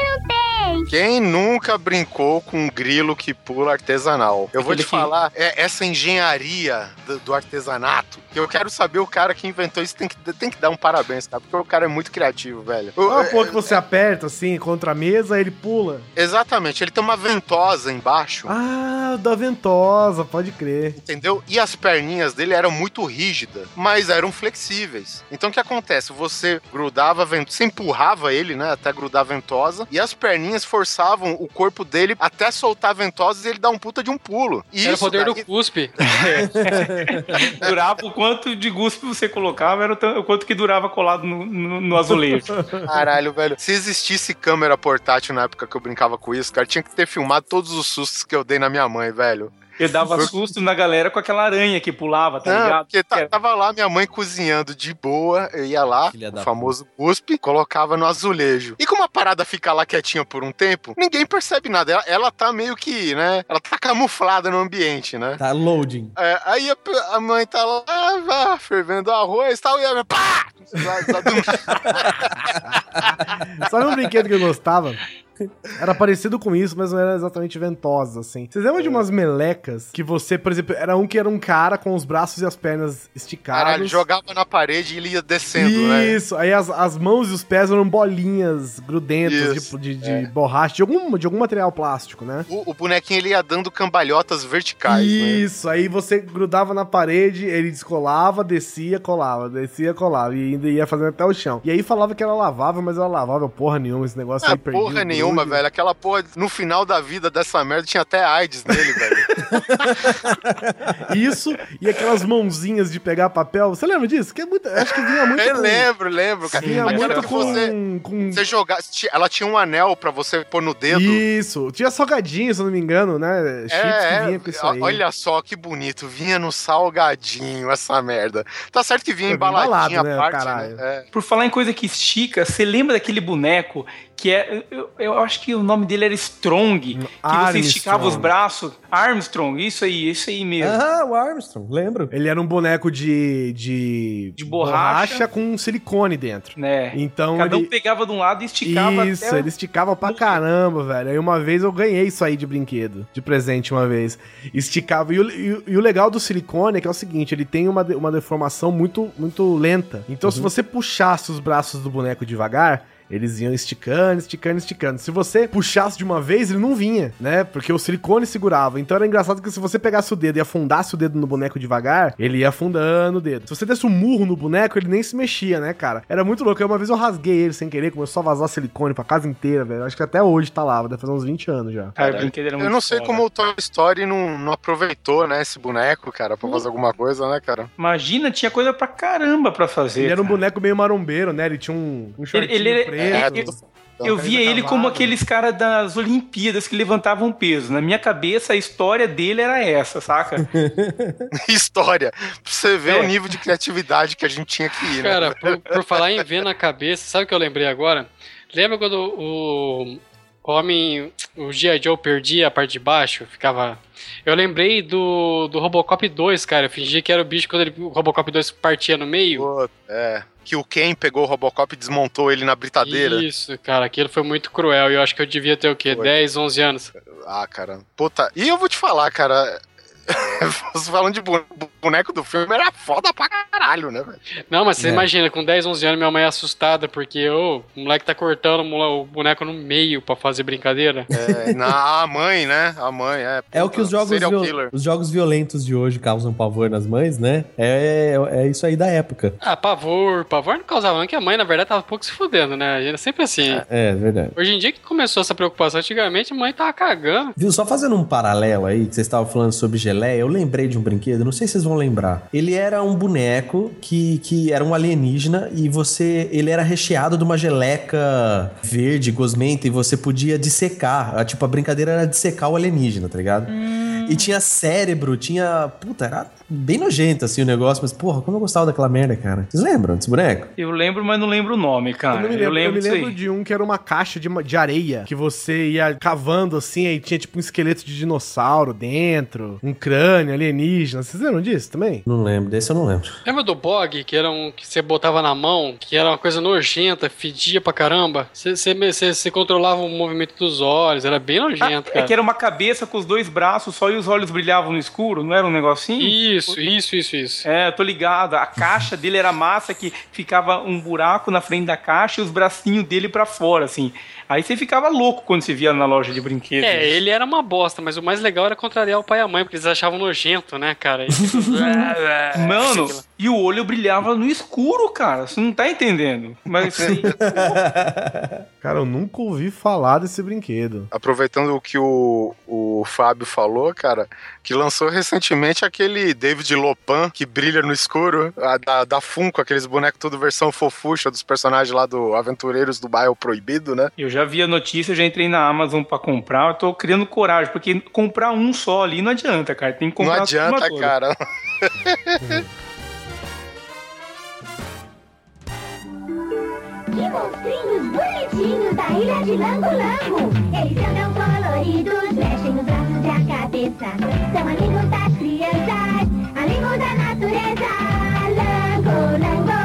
Quem nunca brincou com um grilo que pula artesanal? Eu vou Aquele te que- falar, é essa engenharia do, do artesanato, que eu quero saber o cara que inventou isso, tem que, tem que dar um parabéns, cara, porque o cara é muito criativo, velho. É O- uma é- porra que você aperta assim contra a mesa, ele pula. exatamente, ele tem uma ventosa embaixo, Ah, da ventosa, pode crer. entendeu? E as perninhas dele eram muito rígidas, mas eram flexíveis. Então o que acontece? Você grudava, você empurrava ele, né, até grudar a ventosa, e as perninhas forçavam o corpo dele até soltar a ventosa e ele dar um puta de um pulo. E Era o poder do daí- cuspe. Durava o quanto de guspe você colocava, era o quanto que durava colado no, no, no azulejo. Caralho, velho. Se existisse câmera portátil na época que eu brincava com isso, cara, tinha que ter filmado todos os sustos que eu dei na minha mãe, velho. Eu dava susto na galera com aquela aranha que pulava, tá Não, ligado? porque Era- tava lá minha mãe cozinhando de boa, eu ia lá, Filha o famoso cuspe, colocava no azulejo. E como a parada fica lá quietinha por um tempo, ninguém percebe nada. Ela, ela tá meio que, né? Ela tá camuflada no ambiente, né? Tá loading. É, aí a, a mãe tá lá, ah, vá, fervendo arroz e tal, e a minha, pá! Sabe um brinquedo que eu gostava? Era parecido com isso, mas não era exatamente ventosa, assim. Vocês lembram de umas melecas que você, por exemplo, era um que era um cara com os braços e as pernas esticados? Caralho, jogava na parede e ele ia descendo, né? Isso, aí as, as mãos e os pés eram bolinhas grudentas Isso, de, de, é. de borracha, de algum, de algum material plástico, né? O, o bonequinho ele ia dando cambalhotas verticais, né? Isso, aí você grudava na parede, ele descolava, descia, colava, descia, colava, e ainda ia fazendo até o chão. E aí falava que era lavável, mas era lavável porra nenhuma, esse negócio Ah, aí perdia porra o nenhuma, velho. Aquela porra, no final da vida dessa merda, tinha até AIDS nele, velho. Isso, e aquelas mãozinhas de pegar papel, você lembra disso? Que é muito, acho que vinha muito Eu com- lembro, lembro, cara. Vinha muito com... você, com... você jogar. Ela tinha um anel pra você pôr no dedo. Isso, tinha salgadinho, se eu não me engano, né? Chips É, que vinha com isso é, aí. olha só que bonito, vinha no salgadinho essa merda. Tá certo que vinha embaladinha né, a parte, caralho. né? É. Por falar em coisa que estica, você lembra daquele boneco que é. Eu, eu acho que o nome dele era Strong. Que você Armstrong. esticava os braços. Armstrong, isso aí, isso aí mesmo. Ah, o Armstrong, lembro. Ele era um boneco de. de, De borracha. com silicone dentro. Né? Então Cada um ele. pegava de um lado e esticava Isso, até. ele esticava pra caramba, velho. Aí uma vez eu ganhei isso aí de brinquedo, de presente uma vez. Esticava. E o, e e o legal do silicone é que é o seguinte: ele tem uma, de- uma deformação muito, muito lenta. Então, se você puxasse os braços do boneco devagar. Eles iam esticando, esticando, esticando. Se você puxasse de uma vez, ele não vinha, né? Porque o silicone segurava. Então era engraçado que se você pegasse o dedo e afundasse o dedo no boneco devagar, ele ia afundando o dedo. Se você desse um murro no boneco, ele nem se mexia, né, cara? Era muito louco. Aí uma vez eu rasguei ele sem querer, começou a vazar silicone pra casa inteira, velho. Acho que até hoje tá lá, deve fazer uns 20 anos já. Cara, brinquedo era Eu muito não sei foda. como o Toy Story não, não aproveitou, né, esse boneco, cara, pra fazer alguma coisa, né, cara? Imagina, tinha coisa pra caramba pra fazer. Ele era um cara. boneco meio marombeiro, né? Ele tinha um, um shortinho Ele- ele- preto. é, Eu via ele como aqueles caras das Olimpíadas que levantavam peso. Na minha cabeça, a história dele era essa, saca? História. Pra você ver É. o nível de criatividade que a gente tinha que ir, né? Cara, por, por falar em ver na cabeça, sabe o que eu lembrei agora? Lembra quando o homem, o G.I. Joe perdia a parte de baixo? Ficava. Eu lembrei do, do Robocop 2, cara. Eu fingi que era o bicho quando ele, o Robocop 2 partia no meio. Pô, É. Que o Ken pegou o Robocop e desmontou ele na britadeira. Isso, cara, aquilo foi muito cruel. E eu acho que eu devia ter o quê? Foi. 10, 11 anos. Ah, cara. Puta. E eu vou te falar, cara. Falando de boneco do filme, era foda pra caralho, né, velho? Não, mas você É. imagina, com 10, 11 anos, minha mãe é assustada porque ô, o moleque tá cortando o boneco no meio pra fazer brincadeira. É, na, a mãe, né? A mãe, é. É o puta, que os jogos, viol- os jogos violentos de hoje causam pavor nas mães, né? É, é isso aí da época. Ah, pavor, pavor não causava, não, que a mãe, na verdade, tava um pouco se fudendo, né? Era sempre assim. É, é verdade. Hoje em dia que começou essa preocupação, antigamente a mãe tava cagando. Viu, só fazendo um paralelo aí, que vocês estavam falando sobre eu lembrei de um brinquedo, não sei se vocês vão lembrar. Ele era um boneco que, que era um alienígena e você. Ele era recheado de uma geleca verde, gosmenta, e você podia dissecar. Tipo, a brincadeira era dissecar o alienígena, tá ligado? E tinha cérebro, tinha. Puta, era bem nojento assim o negócio, mas porra, como eu gostava daquela merda, cara. Vocês lembram desse boneco? Eu lembro, mas não lembro o nome, cara. Eu, não me lembro, eu lembro me disso lembro de um que era uma caixa de, de areia que você ia cavando assim, aí tinha tipo um esqueleto de dinossauro dentro, um crânio alienígena. Vocês lembram disso também? Não lembro, desse eu não lembro. Lembra do bog, que era um que você botava na mão, que era uma coisa nojenta, fedia pra caramba? Você, você, você- você controlava o movimento dos olhos, era bem nojento, É cara. que era uma cabeça com os dois braços só e os olhos brilhavam no escuro, não era um negocinho? Isso, isso, isso, isso. É, tô ligado. A caixa dele era massa que ficava um buraco na frente da caixa e os bracinhos dele pra fora, assim. Aí você ficava louco quando você via na loja de brinquedos. É, ele era uma bosta, mas o mais legal era contrariar o pai e a mãe, porque eles achavam nojento, né, cara? E, tipo, Mano, e o olho brilhava no escuro, cara. Você não tá entendendo. Mas sim. Cara, eu nunca ouvi falar desse brinquedo. Aproveitando o que o, o Fábio falou, cara, que lançou recentemente aquele David Lopan que brilha no escuro, a, da, da Funko, aqueles bonecos tudo versão fofucha dos personagens lá do Aventureiros do Bairro Proibido, né? Eu já vi a notícia, já entrei na Amazon pra comprar. Eu tô criando coragem, porque comprar um só ali não adianta, cara. Tem que comprar Não adianta, toda. cara. Que monstrinhos bonitinhos da ilha de Lango Lango. Eles andam coloridos, mexem nos braços e a cabeça. São amigos das crianças, amigos da natureza. Lango Lango,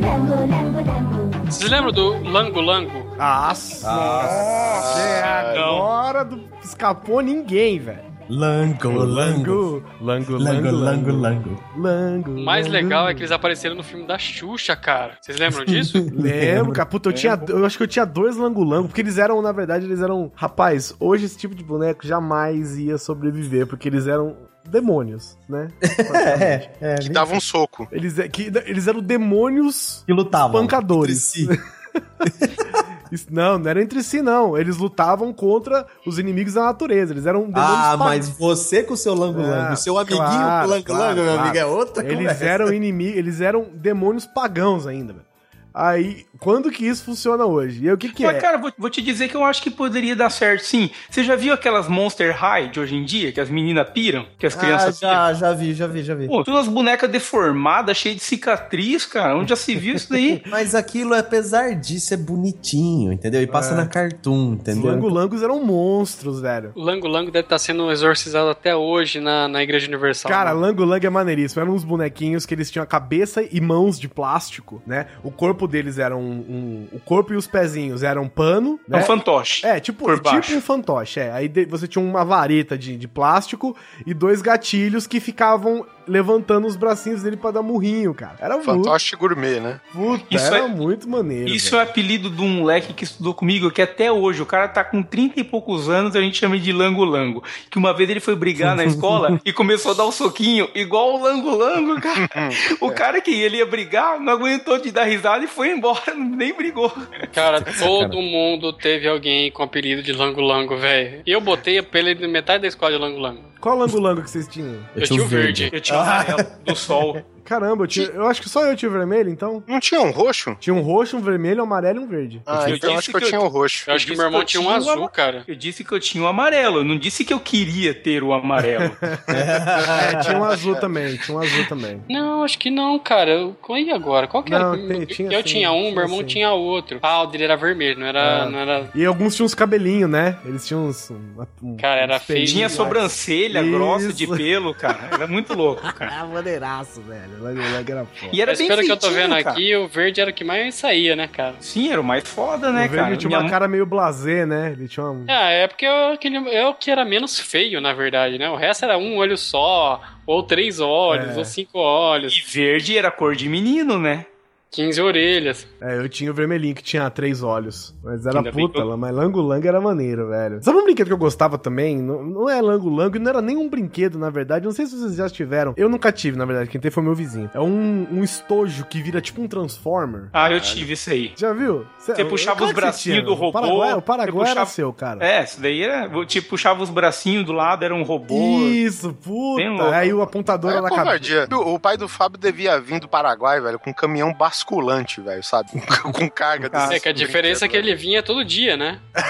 Lango Lango Lango. Vocês lembram do Lango Lango? Nossa! Nossa! É, agora do- escapou ninguém, velho. Lango, lango. Lango, lango, Lango, lango, lango. lango. Lango, O mais legal é que eles apareceram no filme da Xuxa, cara. Vocês lembram disso? Lembro, cara. Puta, eu, tinha, eu acho que eu tinha dois lango-lango, porque eles eram, na verdade, eles eram. Rapaz, hoje esse tipo de boneco jamais ia sobreviver, porque eles eram demônios, né? É, é. Que dava um soco. Eles, é- que, eles eram demônios Que lutavam. pancadores. entre si. Isso- Não, não era entre si, não. Eles lutavam contra os inimigos da natureza. Eles eram demônios Ah, mas você com o seu lango lango, Ah, o seu amiguinho claro, com o lango claro, lango, meu claro. amigo, é outra Eles conversa. eram inimigos, eles eram demônios pagãos ainda, velho. Aí, quando que isso funciona hoje? E aí, o que que Mas, é? cara, vou, vou te dizer que eu acho que poderia dar certo, sim. Você já viu aquelas Monster High de hoje em dia, que as meninas piram, que as Ah, crianças piram? já, já vi, já vi, já vi. Pô, todas as bonecas deformadas, cheias de cicatriz, cara. Onde já se viu isso daí? Mas aquilo, apesar disso, é bonitinho, entendeu? E passa É. na Cartoon, Os entendeu? langolangos eram monstros, velho. O Lango Lango deve estar sendo exorcizado até hoje na, na Igreja Universal. Cara, né? Lango-Lang é maneiríssimo. Eram uns bonequinhos que eles tinham a cabeça e mãos de plástico, né? O corpo deles era um... um- o corpo e os pezinhos eram pano, É um né? fantoche. É, tipo, tipo baixo. um fantoche, é. Aí de- você tinha uma vareta de, de plástico e dois gatilhos que ficavam levantando os bracinhos dele pra dar murrinho, cara. Era muito, Fantoche gourmet, né? puta, Isso era é- muito maneiro. Isso velho. é apelido de um moleque que estudou comigo, que até hoje, o cara tá com 30 e poucos anos, a gente chama de Lango Lango. Que uma vez ele foi brigar na escola e começou a dar um soquinho, igual o Lango Lango, cara. O cara que ele ia brigar não aguentou de dar risada e foi embora, nem brigou. Cara, todo mundo teve alguém com apelido de Lango Lango, velho. Eu botei apelido de metade da escola de Lango Lango. Qual lango-lango que vocês tinham? Eu, tinha o verde. Eu tinha o amarelo do sol. Caramba, eu, tinha, eu acho que só eu tinha o vermelho, então. Não tinha um roxo? Tinha um roxo, um vermelho, um amarelo e um verde. Ah, Eu então acho que eu que eu- tinha o roxo. Eu acho que meu irmão que eu tinha um azul, cara. Eu disse que eu tinha o amarelo, eu não disse que eu queria ter o amarelo. É, tinha um azul também, tinha um azul também. Não, acho que não, cara. Eu... E agora? Qual que era? Não, tem- tinha eu sim, tinha um, tinha meu irmão sim. tinha outro. Ah, o dele era vermelho, não era. Ah. Não era... E alguns tinham uns cabelinhos, né? Eles tinham uns. um- um- Cara, era feio. Tinha sobrancelha Isso. grossa de pelo, cara. Era muito louco, cara. Ah, maneiraço, velho. Lango-lango era foda. E era Mas bem pelo que eu tô vendo cara. aqui, o verde era o que mais saía, né, cara? Sim, era o mais foda, né, o verde cara? tinha Minha uma mãe- cara meio blasé, né? Ele tinha uma. Ah, é porque eu, aquele, é o que era menos feio, na verdade, né? O resto era um olho só, ou três olhos, É. ou cinco olhos, E verde era cor de menino, né? 15 orelhas. É, eu tinha o vermelhinho que tinha três olhos. Mas era Ainda puta, eu- mas lango-lango era maneiro, velho. Sabe um brinquedo que eu gostava também? Não, não é lango-lango, não era nem um brinquedo, na verdade. Não sei se vocês já tiveram. Eu nunca tive, na verdade. Quem teve foi meu vizinho. É um, um estojo que vira tipo um Transformer. Ah, eu tive isso aí. Já viu? Você puxava Claro os bracinhos do robô, O Paraguai, o Paraguai era puxava- seu, cara. É, isso daí era. Tipo, puxava os bracinhos do lado, era um robô. Isso, puta. louco. Aí o apontador É era na cabeça. O pai do Fábio devia vir do Paraguai, velho, com um caminhão basculante, velho, sabe? com carga Ah, É que a diferença é que ele vinha todo dia, né?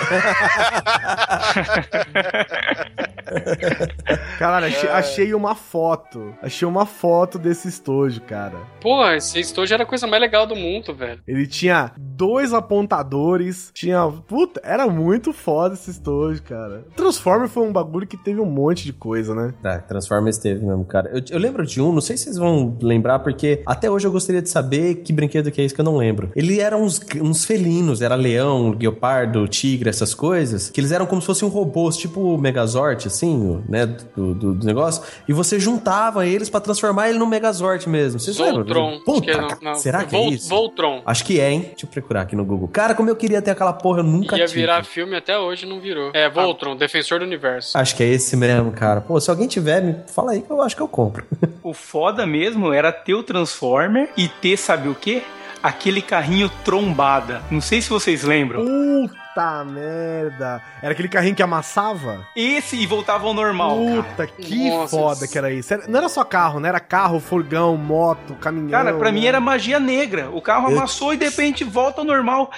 Caralho, achei, achei uma foto. Achei uma foto desse estojo, cara. Porra, esse estojo era a coisa mais legal do mundo, velho. Ele tinha dois apontadores, tinha. Puta, era muito foda esse estojo, cara. Transformer foi um bagulho que teve um monte de coisa, né? Tá, Transformers teve mesmo, cara. Eu, eu lembro de um, não sei se vocês vão lembrar, porque até hoje eu gostaria de saber que brinquedo que é esse que eu não lembro. Ele era uns, uns felinos, era leão, guepardo, tigre, essas coisas, que eles eram como se fossem um robôs, tipo o Megazord, assim, né, do, do, do negócio, e você juntava eles pra transformar ele no Megazord mesmo. Vocês? Voltron. Puta, que é, não, não. será que é Vol- isso? Voltron. Acho que é, hein? Deixa eu procurar aqui no Google. Cara, como eu queria ter aquela porra, eu nunca Ia tive. virar filme até hoje não virou. É, Voltron, Defensor do Universo. Acho que é esse mesmo, cara. Pô, se alguém tiver, me fala aí que eu acho que eu compro. O foda mesmo era ter o Transformer e ter, sabe o quê? Aquele carrinho trombada. Não sei se vocês lembram. Puta merda. Era aquele carrinho que amassava? Esse e voltava ao normal, cara. Puta, que Nossa, foda que era isso. Não era só carro, né? Era carro, furgão, moto, caminhão. Cara, pra mim né? era magia negra. O carro Eu- amassou e de repente volta ao normal.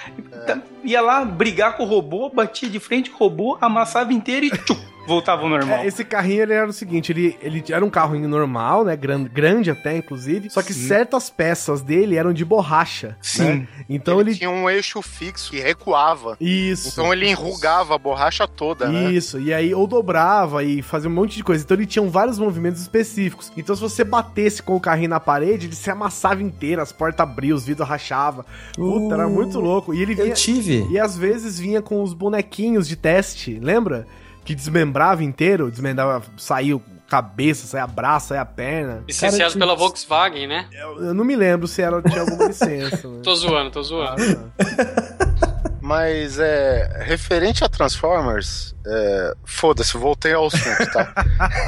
Tá- Ia lá brigar com o robô, batia de frente com o robô, amassava inteiro e tchum, voltava ao normal. É, esse carrinho ele era o seguinte, ele, ele era um carrinho normal, né? Grande, grande até, inclusive. Só que Sim. certas peças dele eram de borracha. Sim. né? Então ele, ele. tinha um eixo fixo que recuava. Isso. Então ele enrugava a borracha toda, né? Isso, e aí ou dobrava e fazia um monte de coisa. Então ele tinha vários movimentos específicos. Então se você batesse com o carrinho na parede, ele se amassava inteiro, as portas abriam, os vidros rachavam. Puta, era Uh, muito louco. E ele Eu vinha. tive. E às vezes vinha com os bonequinhos de teste, lembra? Que desmembrava inteiro, desmembrava, saiu cabeça, saia braço, saia perna. Licenciado Cara, pela Volkswagen, né? Eu, eu não me lembro se era, tinha alguma licença. né? Tô zoando, tô zoando. Mas é. Referente a Transformers, é, foda-se, voltei ao assunto, tá?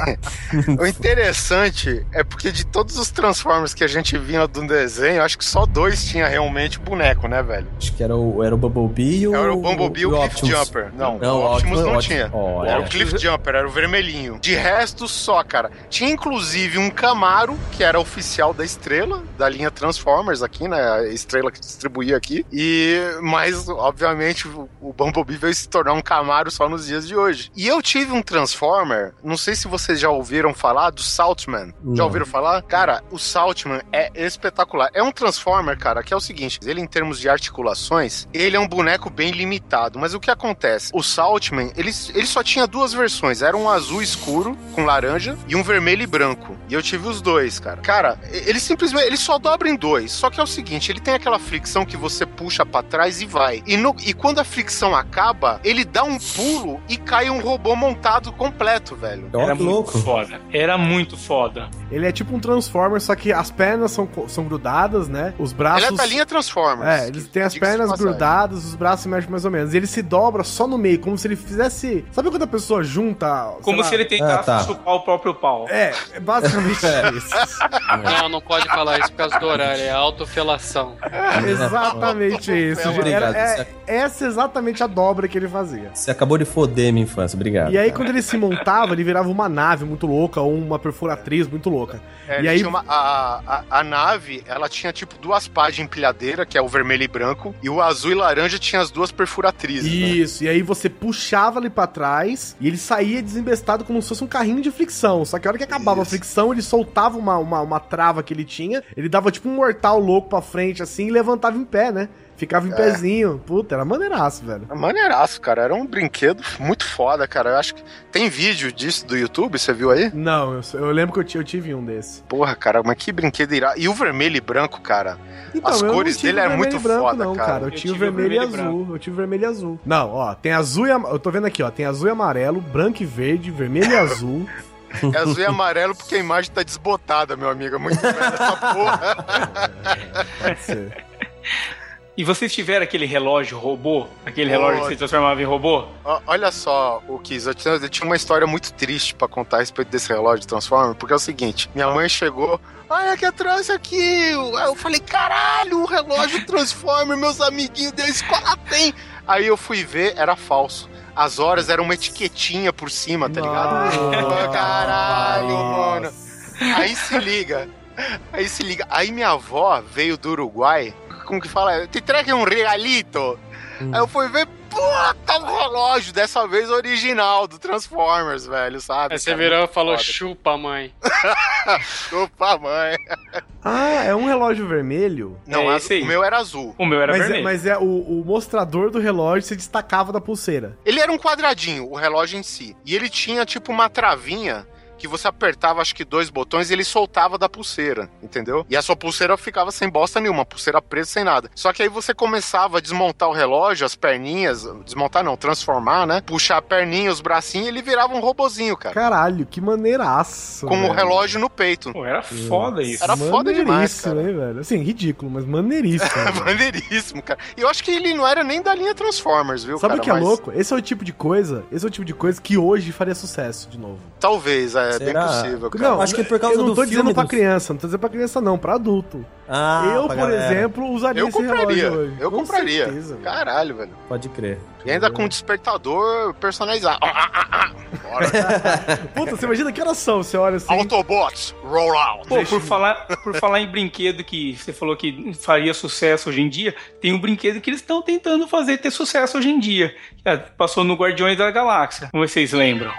o interessante é porque de todos os Transformers que a gente vinha do desenho, acho que só dois tinha realmente boneco, né, velho? Acho que era o, era o Bumblebee e o. Era o Bumblebee e o Cliff Optimus. Jumper. Não, Não, o Optimus não tinha. Ó, Era é. o Cliff Jumper, era o vermelhinho. De resto, só, cara. Tinha inclusive um Camaro, que era oficial da Estrela, da linha Transformers aqui, né? A Estrela que distribuía aqui. E, mas, obviamente, o, o Bumblebee veio se tornar um Camaro só nos dias de hoje. E eu tive um Transformer, não sei se vocês já ouviram falar do Saltman. Já ouviram falar? Cara, o Saltman é espetacular. É um Transformer, cara, que é o seguinte: ele, em termos de articulações, ele é um boneco bem limitado. Mas o que acontece? O Saltman, ele, ele só tinha duas versões: era um azul escuro com laranja e um vermelho e branco. E eu tive os dois, cara. Cara, ele simplesmente ele só dobra em dois. Só que é o seguinte: ele tem aquela fricção que você puxa pra trás e vai. E, no- e quando a fricção acaba, ele dá um pulo e cai um robô montado completo, velho. Era muito louco. foda. Era muito foda. Ele é tipo um Transformer, só que as pernas são, são grudadas, né? Os braços. Ele é da linha Transformers. É, eles têm as pernas grudadas, os braços se mexem mais ou menos. E ele se dobra só no meio, como se ele fizesse. Sabe quando a pessoa junta. Como lá, se ele tentasse Ah, tá. chupar o próprio pau. É, é basicamente isso. Não, não pode falar isso por causa do horário, é autofelação. exatamente isso. Obrigado, Era- é- essa é exatamente a dobra que ele fazia. Você acabou de foder minha infância, obrigado. E aí, quando ele se montava, ele virava uma nave muito louca ou uma perfuratriz muito louca. É, E aí- uma- a, a, a nave, ela tinha tipo duas pás de empilhadeira, que é o vermelho e branco, e o azul e laranja tinha as duas perfuratrizes. né? Isso, e aí você puxava ele pra trás e ele saía desembestado como se fosse um carrinho de fricção. Só que a hora que acabava Isso. a fricção, ele soltava uma, uma, uma trava que ele tinha, ele dava tipo um mortal louco pra frente assim e levantava em pé, né? Ficava em É. pezinho. Puta, era maneiraço, velho. Maneiraço, cara. Era um brinquedo muito foda, cara. Eu acho que tem vídeo disso do YouTube, você viu aí? Não, eu, eu lembro que eu, eu tive um desse. Porra, cara, mas que brinquedo irá. E o vermelho e branco, cara. Então, As eu cores dele é vermelho muito branco, foda, não, cara. Eu, Eu tinha o tive o vermelho e vermelho e azul. Eu tive vermelho e azul. Não, ó, tem azul e am- Eu tô vendo aqui, ó. Tem azul e amarelo, branco e verde, vermelho e azul. É azul e amarelo porque a imagem tá desbotada, meu amigo. É muito essa porra. Pode ser. E vocês tiveram aquele relógio robô? Aquele relógio que se transformava em robô? Olha só, o Kiz, eu tinha, uma história muito triste pra contar a respeito desse relógio de Transformer, porque é o seguinte, minha mãe chegou, olha que trouxe aqui, eu falei, caralho, o relógio Transformer, meus amiguinhos da escola tem. Aí eu fui ver, era falso. As horas eram uma etiquetinha por cima, tá ligado? Nossa. Caralho, mano. Aí se liga. Aí se liga. Aí minha avó veio do Uruguai. Como que fala? Te traga um regalito. Aí eu fui ver, puta, um relógio, dessa vez original, do Transformers, velho, sabe? Aí você Cara, virou e falou, foda. chupa, mãe. Opa, mãe. Ah, é um relógio vermelho? Não, É esse aí. o meu era azul. O meu era mas, é, vermelho. mas é o, o mostrador do relógio se destacava da pulseira. Ele era um quadradinho, o relógio em si. E ele tinha tipo uma travinha que você apertava acho que dois botões e ele soltava da pulseira, entendeu? E a sua pulseira ficava sem bosta nenhuma, pulseira presa sem nada. Só que aí você começava a desmontar o relógio, as perninhas, desmontar não, transformar, né? Puxar a perninha, os bracinhos, e ele virava um robozinho, cara. Caralho, que maneiraço. com o velho. relógio no peito. Pô, era foda isso. Era foda demais, Maneiríssimo, cara. hein, velho? Assim, ridículo, mas maneiríssimo. Maneiríssimo, cara. E eu acho que ele não era nem da linha Transformers, viu, Sabe o que é Mas louco? Esse é o tipo de coisa, esse é o tipo de coisa que hoje faria sucesso de novo. Talvez, é bem Será? possível, cara. Não, acho que é por causa eu não do tô dizendo pra dos- criança, não tô dizendo pra criança não, pra adulto. Ah, eu, pra por galera. exemplo, usaria Eu esse compraria, relógio hoje. eu Com compraria. certeza. Caralho, velho. Pode crer. E ainda com despertador personalizado. Ah, ah, ah. Bora. Puta, você imagina que horas são? Você olha assim. Autobots, roll out. Pô, por falar, por falar em brinquedo que você falou que faria sucesso hoje em dia, tem um brinquedo que eles estão tentando fazer ter sucesso hoje em dia. que, ah, Passou no Guardiões da Galáxia. Como vocês lembram?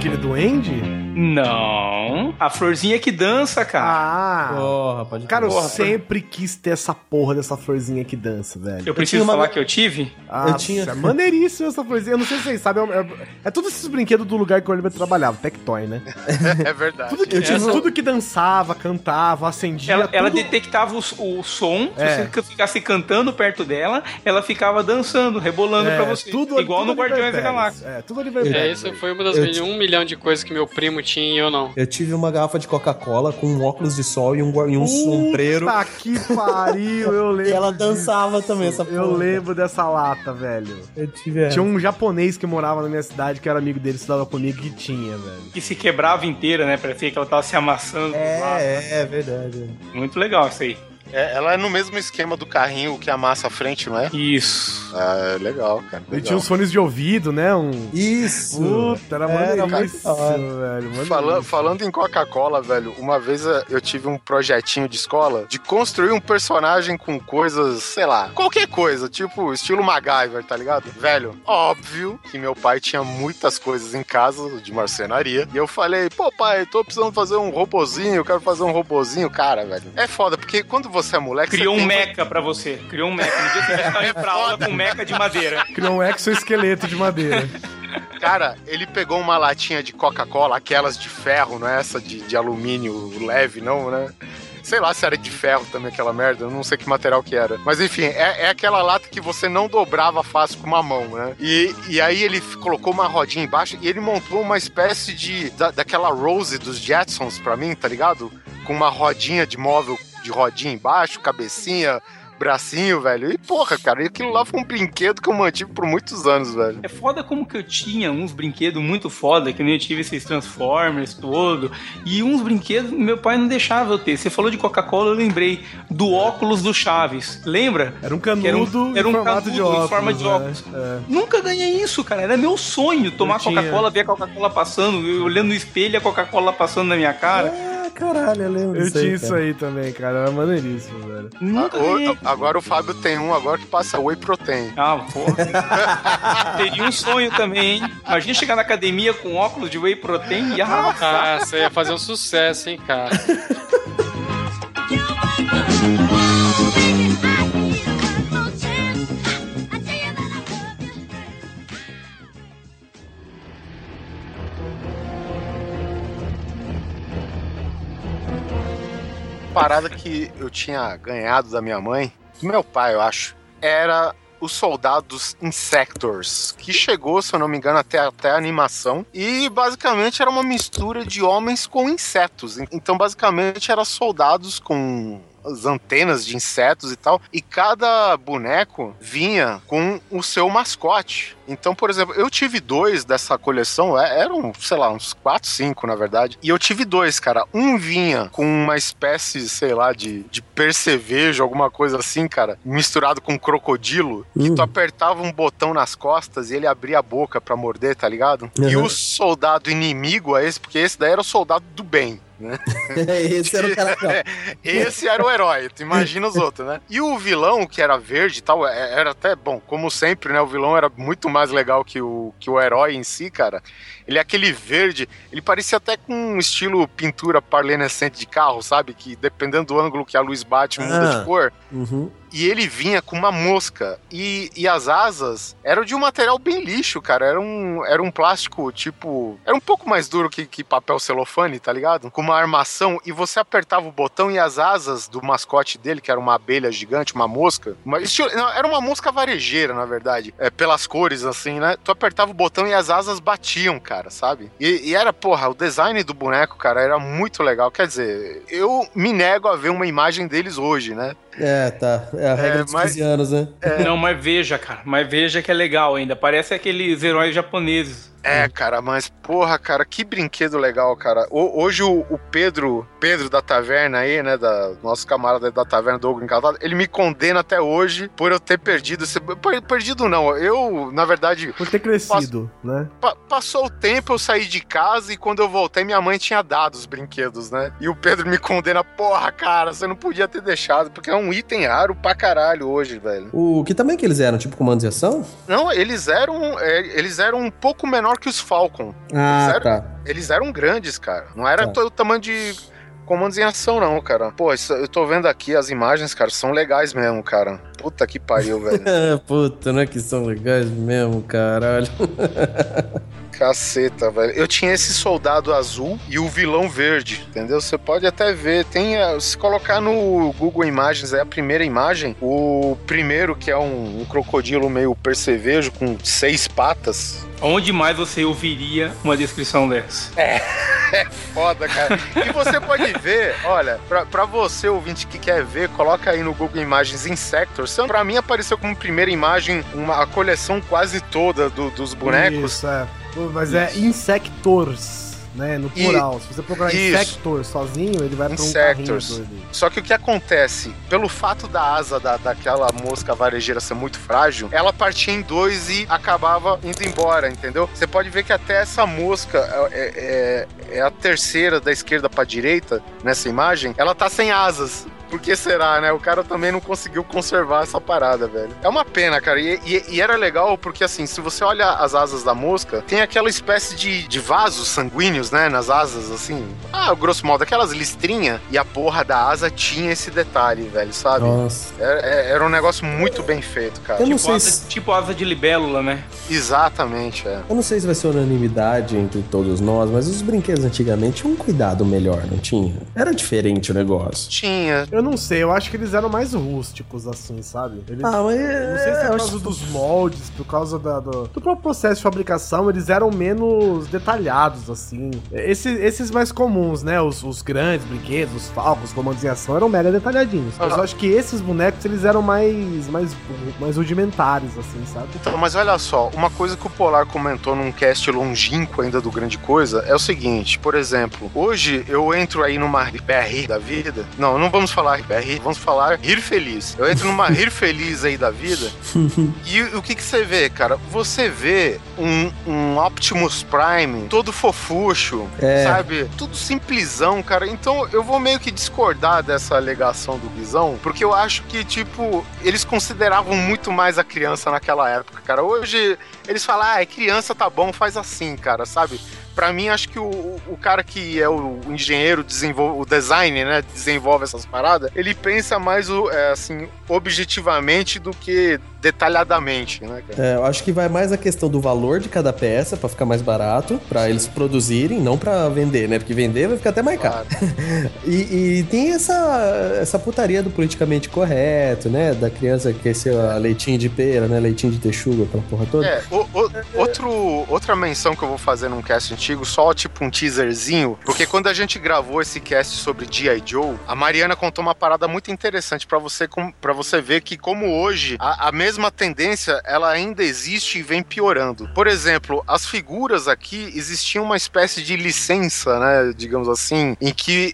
Aquele duende? Não. A florzinha que dança, cara. Ah! Porra, pode Cara, eu Porra, sempre quis ter essa porra dessa florzinha que dança, velho. eu preciso uma- falar que eu tive? Ah, eu tinha- É maneiríssimo essa florzinha. Eu não sei se vocês sabem. É, é, é todos esses brinquedos do lugar que o Oliver trabalhava, Tectoy, né? É verdade. Tudo que, Eu tive- tudo que dançava, cantava, acendia. Ela, ela tudo- detectava o, o som, É. se você ficasse cantando perto dela, ela ficava dançando, rebolando é, pra você. tudo, Igual tudo no Guardiões da Galáxia. É, tudo Oliver É, isso foi uma das Eu um milhão de coisas que meu primo tinha e eu não. Eu tive uma garrafa de Coca-Cola com um óculos de sol e um, e um sombreiro. Puta que pariu, eu lembro. E ela disso. dançava também, essa porra. Eu lembro dessa lata, velho. Eu tive essa. Tinha um japonês que morava na minha cidade, que era amigo dele, estudava comigo, que tinha, velho. Que se quebrava inteira, né? Parecia que ela tava se amassando. É, é, é verdade. Muito legal isso aí. É, ela é no mesmo esquema do carrinho que amassa a frente, não é? Isso. Ah, é legal, cara. Legal. tinha uns fones de ouvido, né? Um. Isso! Puta, era Era maneiríssimo, hora. velho. maneiríssimo. Fala- falando em Coca-Cola, velho, uma vez eh, eu tive um projetinho de escola de construir um personagem com coisas, sei lá, qualquer coisa, tipo estilo MacGyver, tá ligado? Velho, óbvio que meu pai tinha muitas coisas em casa de marcenaria. E eu falei, pô, pai, tô precisando fazer um robozinho, eu quero fazer um robozinho. Cara, velho, é foda, porque quando você é moleque. Criou você um meca pra você. Criou um meca. No dia que você vai indo pra aula com um meca de madeira. Criou um exoesqueleto de madeira. Cara, ele pegou uma latinha de Coca-Cola, aquelas de ferro, não é essa de, de alumínio leve, não, né? Sei lá se era de ferro também aquela merda, eu não sei que material que era. Mas enfim, é, é aquela lata que você não dobrava fácil com uma mão, né? E, e aí ele colocou uma rodinha embaixo e ele montou uma espécie de. Da, daquela Rose dos Jetsons pra mim, tá ligado? Com uma rodinha de móvel de rodinha embaixo, cabecinha, bracinho, velho. E porra, cara, aquilo lá foi um brinquedo que eu mantive por muitos anos, velho. É foda como que eu tinha uns brinquedos muito foda, que nem eu tive esses Transformers todo. E uns brinquedos meu pai não deixava eu ter. Você falou de Coca-Cola, eu lembrei do óculos do Chaves. Lembra? Era um Que era canudo um, era um formato de canudo óculos. em forma de né? óculos. É. Nunca ganhei isso, cara. Era meu sonho tomar. Coca-Cola, ver a Coca-Cola passando, eu olhando no espelho e a Coca-Cola passando na minha cara. Caralho, eu lembro Eu disso aí, tinha isso cara. aí também, cara. Era maneiríssimo, velho. Nunca Ah, ganhei. agora o Fábio tem um agora que passa whey protein. Ah, porra. Teria um sonho também, hein? Imagina chegar na academia com óculos de whey protein e ah, Ah, você ia fazer um sucesso, hein, cara. Parada que eu tinha ganhado da minha mãe, do meu pai, eu acho, era os soldados Insectors, que chegou, se eu não me engano, até, até a animação. E basicamente era uma mistura de homens com insetos. Então, basicamente, era soldados com as antenas de insetos e tal, e cada boneco vinha com o seu mascote. Então, por exemplo, eu tive dois dessa coleção, é- eram, sei lá, uns quatro, cinco, na verdade, e eu tive dois, cara. Um vinha com uma espécie, sei lá, de, de percevejo, alguma coisa assim, cara, misturado com crocodilo, que Hum. tu apertava um botão nas costas e ele abria a boca pra morder, tá ligado? E Uhum. o soldado inimigo a esse, porque esse daí era o soldado do bem. Esse era o cara. Esse era o herói, tu imagina os outros, né? E o vilão, que era verde e tal, é- era até, bom, como sempre, né? O vilão era muito mais legal que o, que o herói em si, cara. Ele é aquele verde, ele parecia até com um estilo pintura parlenescente de carro, sabe? Que dependendo do ângulo que a luz bate, muda Ah. de cor. Uhum. E ele vinha com uma mosca. E, e as asas eram de um material bem lixo, cara. Era um, era um plástico, tipo. Era um pouco mais duro que, que papel celofane, tá ligado? Com uma armação. E você apertava o botão e as asas do mascote dele, que era uma abelha gigante, uma mosca. Uma, estilo- não, era uma mosca varejeira, na verdade. É, pelas cores, assim, né? Tu apertava o botão e as asas batiam, cara, sabe? E, e era, porra, o design do boneco, cara, era muito legal. Quer dizer, eu me nego a ver uma imagem deles hoje, né? É, tá. É a regra É, dos mas- 15 anos, né? Não, mas veja, cara. Mas veja que é legal ainda. Parece aqueles heróis japoneses. É, cara, mas porra, cara, que brinquedo legal, cara. O- hoje o, o Pedro, Pedro da taverna aí, né, da nosso camarada da taverna do Ogro Encantado, ele me condena até hoje por eu ter perdido esse per- perdido não. Eu, na verdade, Por ter crescido, né? pa- passou o tempo, eu saí de casa e quando eu voltei minha mãe tinha dado os brinquedos, né? E o Pedro me condena, porra, cara, você não podia ter deixado, porque é um item raro pra caralho hoje, velho. O que também que eles eram, tipo comandos de ação? Não, eles eram, é, eles eram um pouco menor que os Falcon. Ah, Sério? tá. Eles eram grandes, cara. Não era Tá. todo o tamanho de comandos em ação, não, cara. Pô, isso- eu tô vendo aqui as imagens, cara, são legais mesmo, cara. Puta que pariu, velho. Puta, né? Que são legais mesmo, caralho. Caceta, velho. Eu tinha esse soldado azul e o vilão verde, entendeu? Você pode até ver. Tem, a- se colocar no Google Imagens, é a primeira imagem. O primeiro, que é um, um crocodilo meio percevejo com seis patas. Onde mais você ouviria uma descrição dessa? Foda, cara. E você pode ver, olha, pra, pra você, ouvinte que quer ver, coloca aí no Google Imagens Insectors. Então, Pra mim apareceu como primeira imagem uma, a coleção quase toda do- dos bonecos. Isso, é. Mas é Insectors, né? No E- plural. Se você procurar Isso. Insector sozinho, ele vai pra um Insectors. carrinho. Só que o que acontece? Pelo fato da asa da, daquela mosca varejeira ser muito frágil, ela partia em dois e acabava indo embora, entendeu? Você pode ver que até essa mosca é, é- é a terceira da esquerda pra direita nessa imagem, ela tá sem asas. Por que será, né? O cara também não conseguiu conservar essa parada, velho. É uma pena, cara. E, e- e era legal porque, assim, se você olha as asas da mosca, tem aquela espécie de, de vasos sanguíneos, né? Nas asas, assim. Ah, grosso modo, aquelas listrinhas. E a porra da asa tinha esse detalhe, velho, sabe? Nossa. Era, é- era um negócio muito bem feito, cara. Eu não Tipo sei asa, se- tipo asa de libélula, né? Exatamente, é. Eu não sei se vai ser unanimidade entre todos nós, mas os brinquedos antigamente tinham um cuidado melhor, não tinha? Era diferente o negócio. Tinha. Eu não sei, eu acho que eles eram mais rústicos, assim, sabe? Eles, Ah, mas eu não sei se é eu por acho causa dos moldes, por causa da- do, do próprio processo de fabricação, eles eram menos detalhados, assim. Esse- esses mais comuns, né? Os, os grandes brinquedos, os falcos, comandos em ação, eram mega detalhadinhos. Mas eu Aham. acho que esses bonecos, eles eram mais, mais, mais rudimentares, assim, sabe? Então, mas olha só, uma coisa que o Polar comentou num cast longínquo ainda do Grande Coisa é o seguinte, por exemplo, hoje eu entro aí numa BR da vida. Não, não vamos falar BR, vamos falar rir feliz. Eu entro numa rir feliz aí da vida. e o que que você vê, cara? Você vê um, um Optimus Prime todo fofucho, É. sabe? Tudo simplesão, cara. Então eu vou meio que discordar dessa alegação do Guizão, porque eu acho que, tipo, eles consideravam muito mais a criança naquela época, cara. Hoje eles falam, ah, é criança, tá bom, faz assim, cara, sabe? Pra mim, acho que o, o cara que é o engenheiro, desenvolve, o design, né, desenvolve essas paradas, ele pensa mais, o, é, assim, objetivamente do que detalhadamente, né, cara? É, eu acho que vai mais a questão do valor de cada peça pra ficar mais barato, pra eles produzirem, não pra vender, né? Porque vender vai ficar até mais caro. Claro. E, e tem essa, essa putaria do politicamente correto, né? Da criança que ser a leitinho de pera, né? Leitinho de texuga, aquela porra toda. É, o- o- outro, outra menção que eu vou fazer num cast antigo, só tipo um teaserzinho, porque quando a gente gravou esse cast sobre G.I. Joe, a Mariana contou uma parada muito interessante pra você, para você ver que como hoje, a, a mesma mesma tendência, ela ainda existe e vem piorando. Por exemplo, as figuras aqui existia uma espécie de licença, né, digamos assim, em que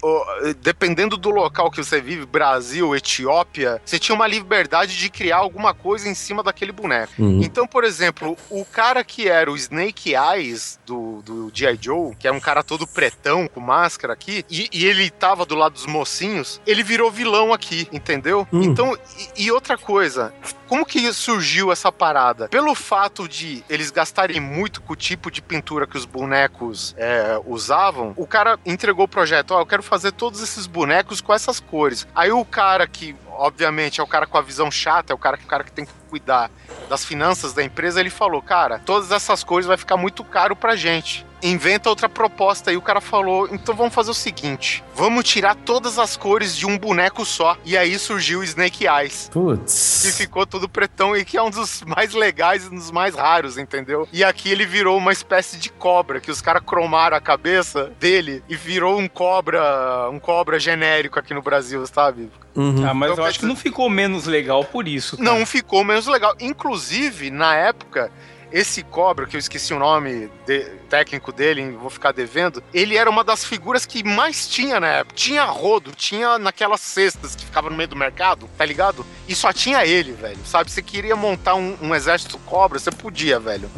dependendo do local que você vive, Brasil, Etiópia, você tinha uma liberdade de criar alguma coisa em cima daquele boneco. Uhum. Então, por exemplo, o cara que era o Snake Eyes do, do G.I. Joe, que era um cara todo pretão, com máscara aqui, e, e ele tava do lado dos mocinhos, ele virou vilão aqui, entendeu? Hum. Então, e, e outra coisa, como que surgiu essa parada? Pelo fato de eles gastarem muito com o tipo de pintura que os bonecos é, usavam, o cara entregou o projeto, ó, eu quero fazer todos esses bonecos com essas cores. Aí o cara que, obviamente, é o cara com a visão chata, é o cara, o cara que tem que cuidar das finanças da empresa, ele falou, cara, todas essas cores vai ficar muito caro pra gente. Inventa outra proposta. E o cara falou: então vamos fazer o seguinte: vamos tirar todas as cores de um boneco só. E aí surgiu o Snake Eyes. Que Putz. ficou tudo pretão e que é um dos mais legais e um dos mais raros, entendeu? E aqui ele virou uma espécie de cobra, que os caras cromaram a cabeça dele e virou um cobra, um cobra genérico aqui no Brasil, sabe? Uhum. Ah, mas Então, eu acho que não ficou menos legal por isso. cara. Não ficou menos legal. Inclusive, na época, esse cobra, que eu esqueci o nome de- técnico dele, vou ficar devendo, ele era uma das figuras que mais tinha na época. Tinha rodo, tinha naquelas cestas que ficava no meio do mercado, tá ligado? E só tinha ele, velho. Sabe? Você queria montar um, um exército cobra, você podia, velho.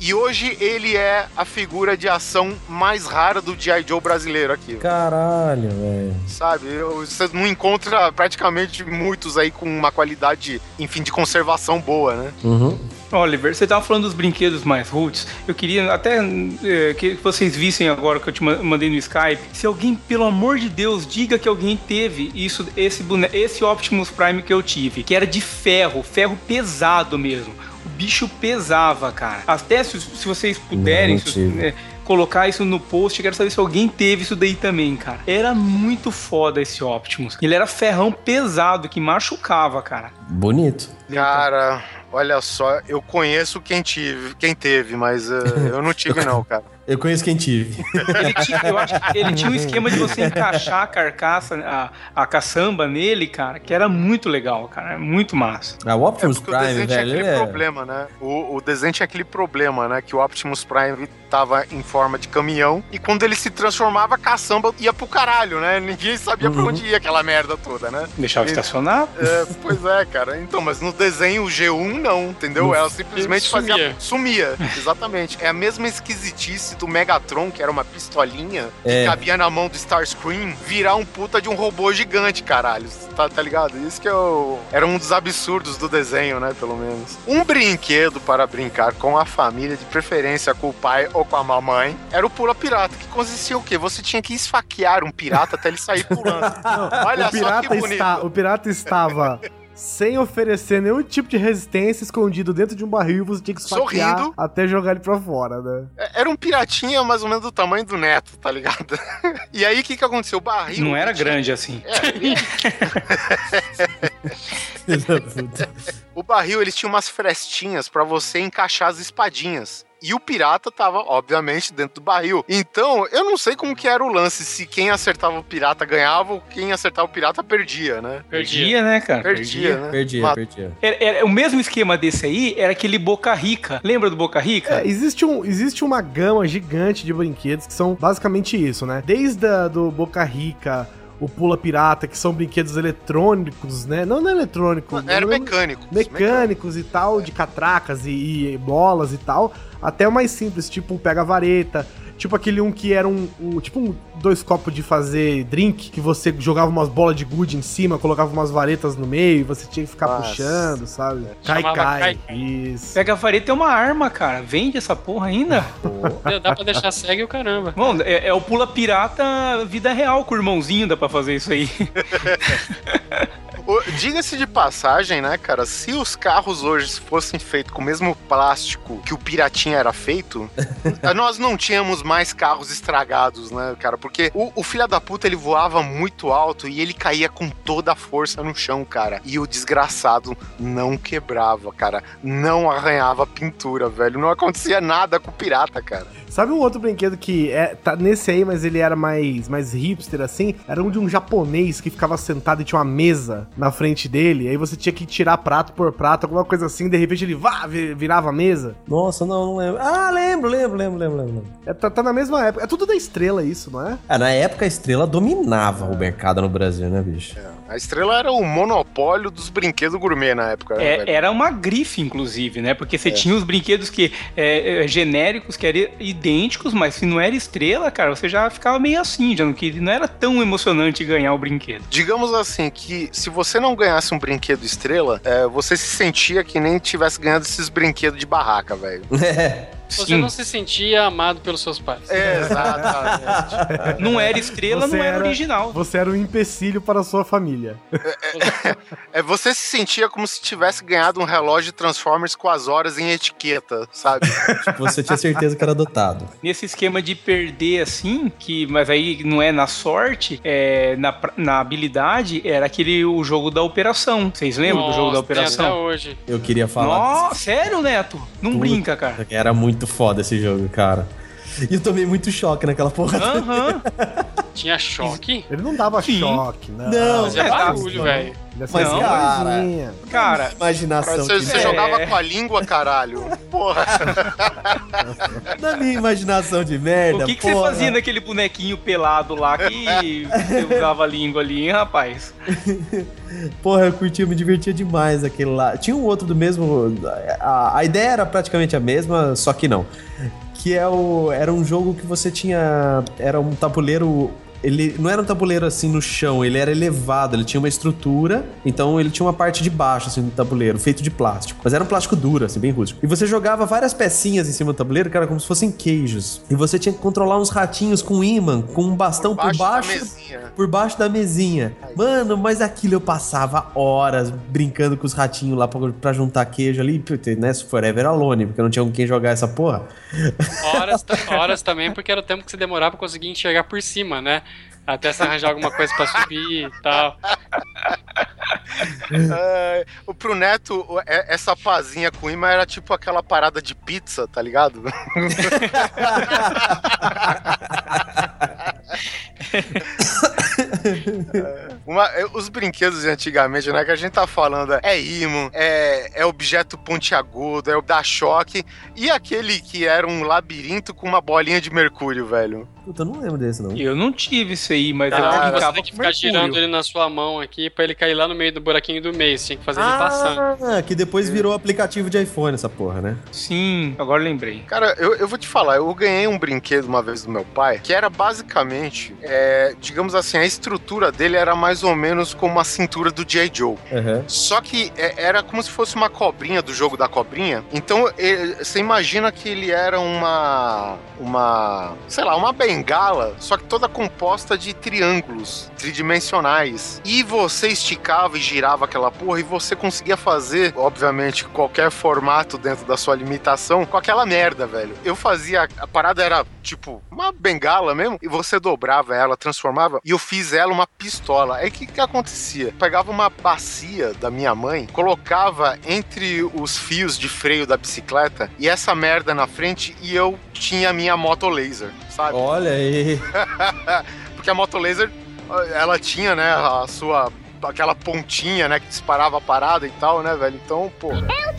E hoje ele é a figura de ação mais rara do G.I. Joe brasileiro aqui. Caralho, velho. Sabe? Você não encontra praticamente muitos aí com uma qualidade, enfim, de conservação boa, né? Uhum. Oliver, você tava falando dos brinquedos mais roots. Eu queria até eh, que vocês vissem agora que eu te ma- mandei no Skype. Se alguém, pelo amor de Deus, diga que alguém teve isso, esse, esse Optimus Prime que eu tive, que era de ferro, ferro pesado mesmo. O bicho pesava, cara. Até se, se vocês puderem, Não se- tive. Colocar isso no post, quero saber se alguém teve isso daí também, cara. Era muito foda esse Optimus. Ele era ferrão pesado que machucava, cara. Bonito. Cara, olha só, eu conheço quem tive, quem teve, mas eh, eu não tive não, cara. Eu conheço quem tive. Ele tinha, eu acho que ele tinha um esquema de você encaixar a carcaça, a, a caçamba nele, cara, que era muito legal, cara. Muito massa. Ah, o Optimus É o Prime, desenho tinha velho, aquele ele é... problema, né? O, o desenho tinha aquele problema, né? Que o Optimus Prime tava em forma de caminhão e quando ele se transformava, a caçamba ia pro caralho, né? Ninguém sabia pra Uhum. onde ia aquela merda toda, né? Deixava Ele- estacionar. É, pois é, cara. Então, mas no desenho o G1 não, entendeu? No- Ela simplesmente Sumia. fazia. Sumia, exatamente. É a mesma esquisitice do Megatron, que era uma pistolinha É. que cabia na mão do Starscream, virar um puta de um robô gigante, caralho. Tá, tá ligado? Isso que eu... era um dos absurdos do desenho, né? Pelo menos. Um brinquedo para brincar com a família, de preferência com o pai ou com a mamãe, era o Pula Pirata, que consistia o quê? Você tinha que esfaquear um pirata até ele sair pulando. Olha o, pirata só que bonito. está, o pirata estava sem oferecer nenhum tipo de resistência, escondido dentro de um barril e você tinha que esfaquear Sorrindo. até jogar ele pra fora, né? É, Era um piratinha mais ou menos do tamanho do neto, tá ligado? E aí o que que aconteceu? O barril. Não era tinha- grande assim. É, barril ele tinha umas frestinhas pra você encaixar as espadinhas. E o pirata tava, obviamente, dentro do barril. Então, eu não sei como que era o lance, se quem acertava o pirata ganhava ou quem acertava o pirata perdia, né? Perdia. Perdia, né, cara? Perdia, né? Perdia, Mas- perdia. Era, era- o mesmo esquema desse aí era aquele Boca Rica. Lembra do Boca Rica? É, existe, um, existe uma gama gigante de brinquedos que são basicamente isso, né? Desde a, do Boca Rica, o Pula Pirata, que são brinquedos eletrônicos, né? Não, não é eletrônico. Era eu não- mecânico. mecânicos e tal, de catracas e, e bolas e tal, até o mais simples, tipo um pega-vareta, tipo aquele um que era um, um- tipo um dois copos de fazer drink, que você jogava umas bolas de gude em cima, colocava umas varetas no meio, e você tinha que ficar Nossa. puxando, sabe? Cai, Chamava cai. cai, Isso. Pega a vareta é uma arma, cara. Vende essa porra ainda? Dá- Dá pra deixar cego o caramba. Bom, é, é o pula pirata vida real com o irmãozinho, dá pra fazer isso aí. Diga-se de passagem, né, cara? Se os carros hoje fossem feitos com o mesmo plástico que o Piratinha era feito, nós não tínhamos mais carros estragados, né, cara? Porque o, o filho da puta ele voava muito alto e ele caía com toda a força no chão, cara. E o desgraçado não quebrava, cara. Não arranhava a pintura, velho. Não acontecia nada com o pirata, cara. Sabe um outro brinquedo que é, tá nesse aí, mas ele era mais, mais hipster assim? Era um de um japonês que ficava sentado e tinha uma mesa na frente dele. Aí você tinha que tirar prato por prato, alguma coisa assim. De repente ele vá, vi- virava a mesa. Nossa, não, não lembro. Ah, lembro, lembro, lembro, lembro, lembro. É, tá, tá na mesma época. É tudo da estrela isso, não é? Ah, na época a estrela dominava o mercado no Brasil, né, bicho? A estrela era o monopólio dos brinquedos gourmet na época. né, É, era uma grife, inclusive, né? Porque você tinha os brinquedos que é, é, genéricos, que eram idênticos, mas se não era estrela, cara, você já ficava meio assim, já não, que não era tão emocionante ganhar o brinquedo. Digamos assim, que se você não ganhasse um brinquedo estrela, é, você se sentia que nem tivesse ganhado esses brinquedos de barraca, velho. É. Você Sim. não se sentia amado pelos seus pais. Exatamente. Não era estrela, Você não era, era- original. Você era um empecilho para a sua família. É, você se sentia como se tivesse ganhado um relógio de Transformers com as horas em etiqueta, sabe? Você tinha certeza que era adotado. Nesse esquema de perder assim, que mas aí não é na sorte, é na, na habilidade, era aquele o jogo da operação. Vocês lembram do jogo da Nossa, tem Até operação? hoje. Eu queria falar. Nossa, sério, Neto? Não Puta. brinca, cara. Era muito foda esse jogo, cara. E eu tomei muito choque naquela porra. Aham. Tinha choque? Ele não dava Sim. choque, não. Não, Fazia é, barulho, não. velho. Mas, acendeu cara, uma luzinha. Cara, Imaginação. Você, de você jogava com a língua, caralho. Porra. Na minha imaginação de merda. o que, que você fazia naquele bonequinho pelado lá que você usava a língua ali, hein, rapaz? Porra, eu curtia, me divertia demais aquele lá. Tinha um outro do mesmo. A, a ideia era praticamente a mesma, só que não. Que é o, era um jogo que você tinha. Era um tabuleiro. Ele não era um tabuleiro assim no chão, ele era elevado, ele tinha uma estrutura, então ele tinha uma parte de baixo assim do tabuleiro, feito de plástico. Mas era um plástico duro, assim, bem rústico. E você jogava várias pecinhas em cima do tabuleiro, que era como se fossem queijos. E você tinha que controlar uns ratinhos com imã, com um bastão por Baixo da baixo por baixo da mesinha. Mano, mas aquilo eu passava horas brincando com os ratinhos lá pra, pra juntar queijo ali. Puta, né? Forever Alone, porque não tinha com quem jogar essa porra. Horas, horas também, porque era o tempo que você demorava pra conseguir enxergar por cima, né? Até você arranjar alguma coisa pra subir e tal. O pro Neto, é- essa pazinha com imã era tipo aquela parada de pizza, tá ligado? Uma- é, os brinquedos de antigamente, né? Que a gente tá falando é imã, é, é objeto pontiagudo, é o da choque. E aquele que era um labirinto com uma bolinha de mercúrio, velho. Puta, eu não lembro desse, não. Eu não tive isso aí, mas eu Você brincava tem que ficar mercúrio. girando ele na sua mão aqui pra ele cair lá no meio do buraquinho do meio. Você tinha que fazer ele passando. Ah, que depois virou aplicativo de iPhone, essa porra, né? Sim, agora lembrei. Cara, eu, eu vou te falar, eu ganhei um brinquedo uma vez do meu pai, que era basicamente, é, digamos assim, a estrutura dele era mais ou menos como a cintura do J. Joe. Aham. Só que é, era como se fosse uma cobrinha do jogo da cobrinha. Então ele- você imagina que ele era uma. Uma. Sei lá, uma bengala, só que toda composta de triângulos tridimensionais. E você e girava aquela porra e você conseguia fazer, obviamente, qualquer formato dentro da sua limitação com aquela merda, velho. Eu fazia. A parada era tipo uma bengala mesmo, e você dobrava ela, transformava, e eu fiz ela uma pistola. Aí o que, que acontecia? Pegava uma bacia da minha mãe, colocava entre os fios de freio da bicicleta e essa merda na frente, e eu tinha a minha moto laser, sabe? Olha aí. Porque a moto laser, ela tinha, né, a sua. Aquela pontinha, né, que disparava a parada e tal, né, velho? Então, pô.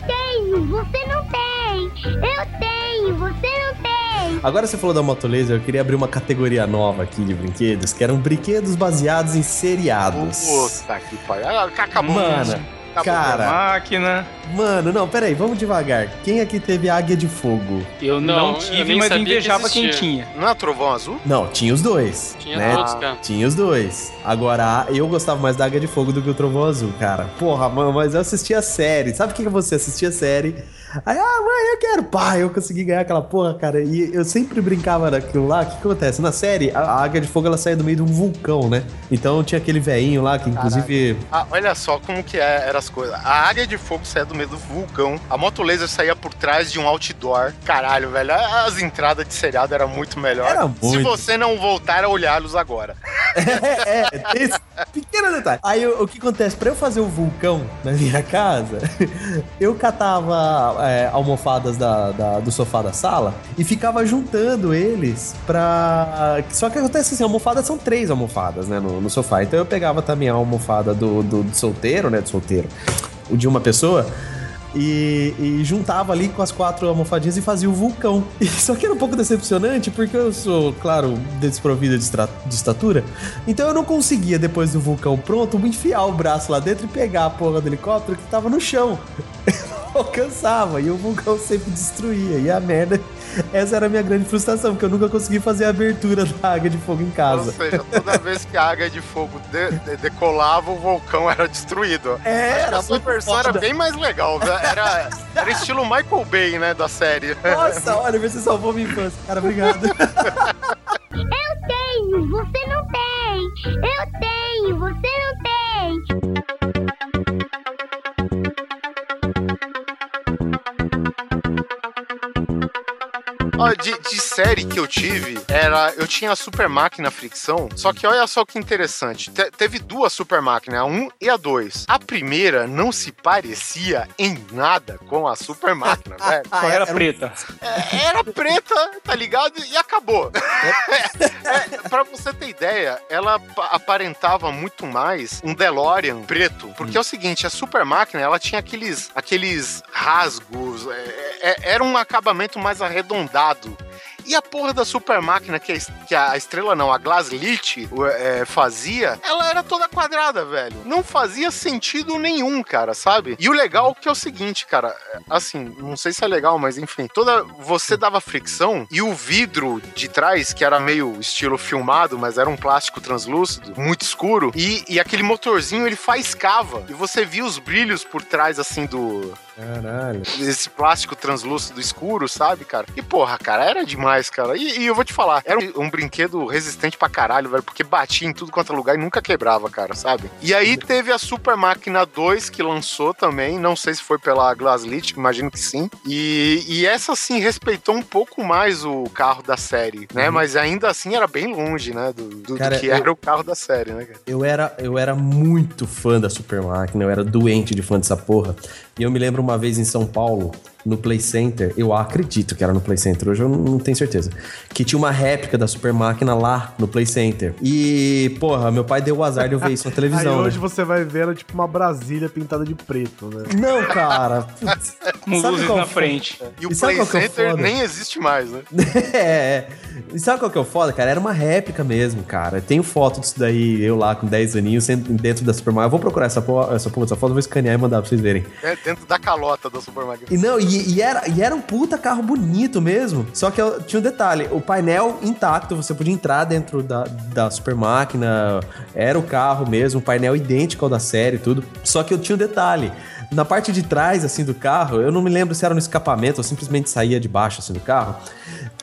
tenho, você não tem. Eu tenho, você não tem. Agora você falou da Moto Laser, eu queria abrir uma categoria nova aqui de brinquedos, que eram brinquedos baseados em seriados. Puta que pariu. Ah, Acabou. Mano, Acabou. cara. Máquina. Mano, não, peraí, vamos devagar. Quem aqui teve Águia de Fogo? Eu Não, não, eu tive, nem mas eu sabia que invejava quem tinha. Não é trovão azul? Não, tinha os dois. Tinha né? todos, cara. Tinha os dois. Agora, eu gostava mais da Águia de Fogo do que o Trovão Azul, cara. Porra, mano, mas eu assistia a série. Sabe o que que você assistia a série? Aí, ah, mãe, eu quero. Pá, eu consegui ganhar aquela porra, cara. E eu sempre brincava daquilo lá. O que, acontece? Na série, a, a Águia de Fogo, ela saía do meio de um vulcão, né? Então tinha aquele veinho lá, que inclusive... Ah, olha só como que é, eram as coisas. A águia de fogo saía do meio do vulcão. A moto laser saía por trás de um outdoor. Caralho, velho. As entradas de seriado era muito melhor. Era Se muito. você não voltar a olhá-los agora. é, é, tem esse pequeno detalhe. Aí o, o que acontece? Pra eu fazer o vulcão na minha casa, eu catava é, almofadas da, da- do sofá da sala e ficava juntando eles pra. Só que acontece assim, almofadas são três almofadas, né, no, no sofá. Então eu pegava também a almofada do, do, do solteiro, né, do solteiro, o de uma pessoa. E, e juntava ali com as quatro almofadinhas e fazia o vulcão. E, só que era um pouco decepcionante, porque eu sou, claro, desprovido de, de estatura. Então eu não conseguia, depois do vulcão pronto, enfiar o braço lá dentro e pegar a porra do helicóptero que tava no chão. Eu não alcançava e o vulcão sempre destruía. E a merda, essa era a minha grande frustração, porque eu nunca consegui fazer a abertura da águia de fogo em Ou casa. seja, toda vez que a águia de fogo de- de- decolava, o vulcão era destruído. É, Acho era a sua versão era foda. bem mais legal. né? Era, era estilo Michael Bay, né, da série. Nossa, olha, você salvou minha infância. Cara, obrigado. Eu tenho, você não tem. Eu tenho, você não tem. Ó, de, de série que eu tive, era. Eu tinha a Super Máquina Fricção. Só que olha só que interessante. te- teve duas Super Máquinas, a 1 e a 2. A primeira não se parecia em nada com a Super Máquina, velho. Só era, um- preta. É, era preta, tá ligado? E acabou. É, pra você ter ideia, ela pa- aparentava muito mais um DeLorean preto. Porque é o seguinte, a Super Máquina, ela tinha aqueles, aqueles rasgos, é, é, era um acabamento mais arredondado. E a porra da super máquina que a, que a estrela não, a Glaslit é, fazia, ela era toda quadrada, velho. Não fazia sentido nenhum, cara, sabe? E o legal que é o seguinte, cara, é, assim, não sei se é legal, mas enfim, toda você dava fricção e o vidro de trás, que era meio estilo filmado, mas era um plástico translúcido, muito escuro, e, e aquele motorzinho ele faiscava e você via os brilhos por trás assim do Caralho. esse plástico translúcido escuro, sabe, cara? E porra, cara, era demais, cara. E, e eu vou te falar, era um, um brinquedo resistente pra caralho, velho, porque batia em tudo quanto é lugar e nunca quebrava, cara, sabe? E aí teve a Super Máquina 2 que lançou também, não sei se foi pela Glaslit, imagino que sim. E, e essa sim respeitou um pouco mais o carro da série, né? Mas ainda assim era bem longe, né, do, do- do Cara, que eu- era o carro da série, né, cara? Eu era, eu era muito fã da Super Máquina, eu era doente de fã dessa porra. E eu me lembro uma vez em São Paulo, no Play Center, eu acredito que era no Play Center, hoje eu não, tenho certeza, que tinha uma réplica da Super Máquina lá no Play Center. E, porra, meu pai deu o azar de eu ver isso na Aí televisão. hoje né? você vai ver ela tipo uma Brasília pintada de preto, né? Não, cara. putz. Com Sabe luzes qual na frente. E o E Play é Center foda? nem existe mais, né? é, é. E sabe qual que é o foda, cara? Era uma réplica mesmo, cara. Tenho foto disso daí, eu lá com 10 aninhos, dentro da Super Máquina. Eu vou procurar essa porra, essa porra, essa foto, vou escanear e mandar pra vocês verem. É dentro da calota da Super Máquina. E não, e, e era, e era um puta carro bonito mesmo. Só que eu- tinha um detalhe: o painel intacto, você podia entrar dentro da, da super máquina, era o carro mesmo, o painel idêntico ao da série e tudo. Só que eu tinha um detalhe. Na parte de trás, assim, do carro, eu não me lembro se era no escapamento ou simplesmente saía de baixo, assim, do carro.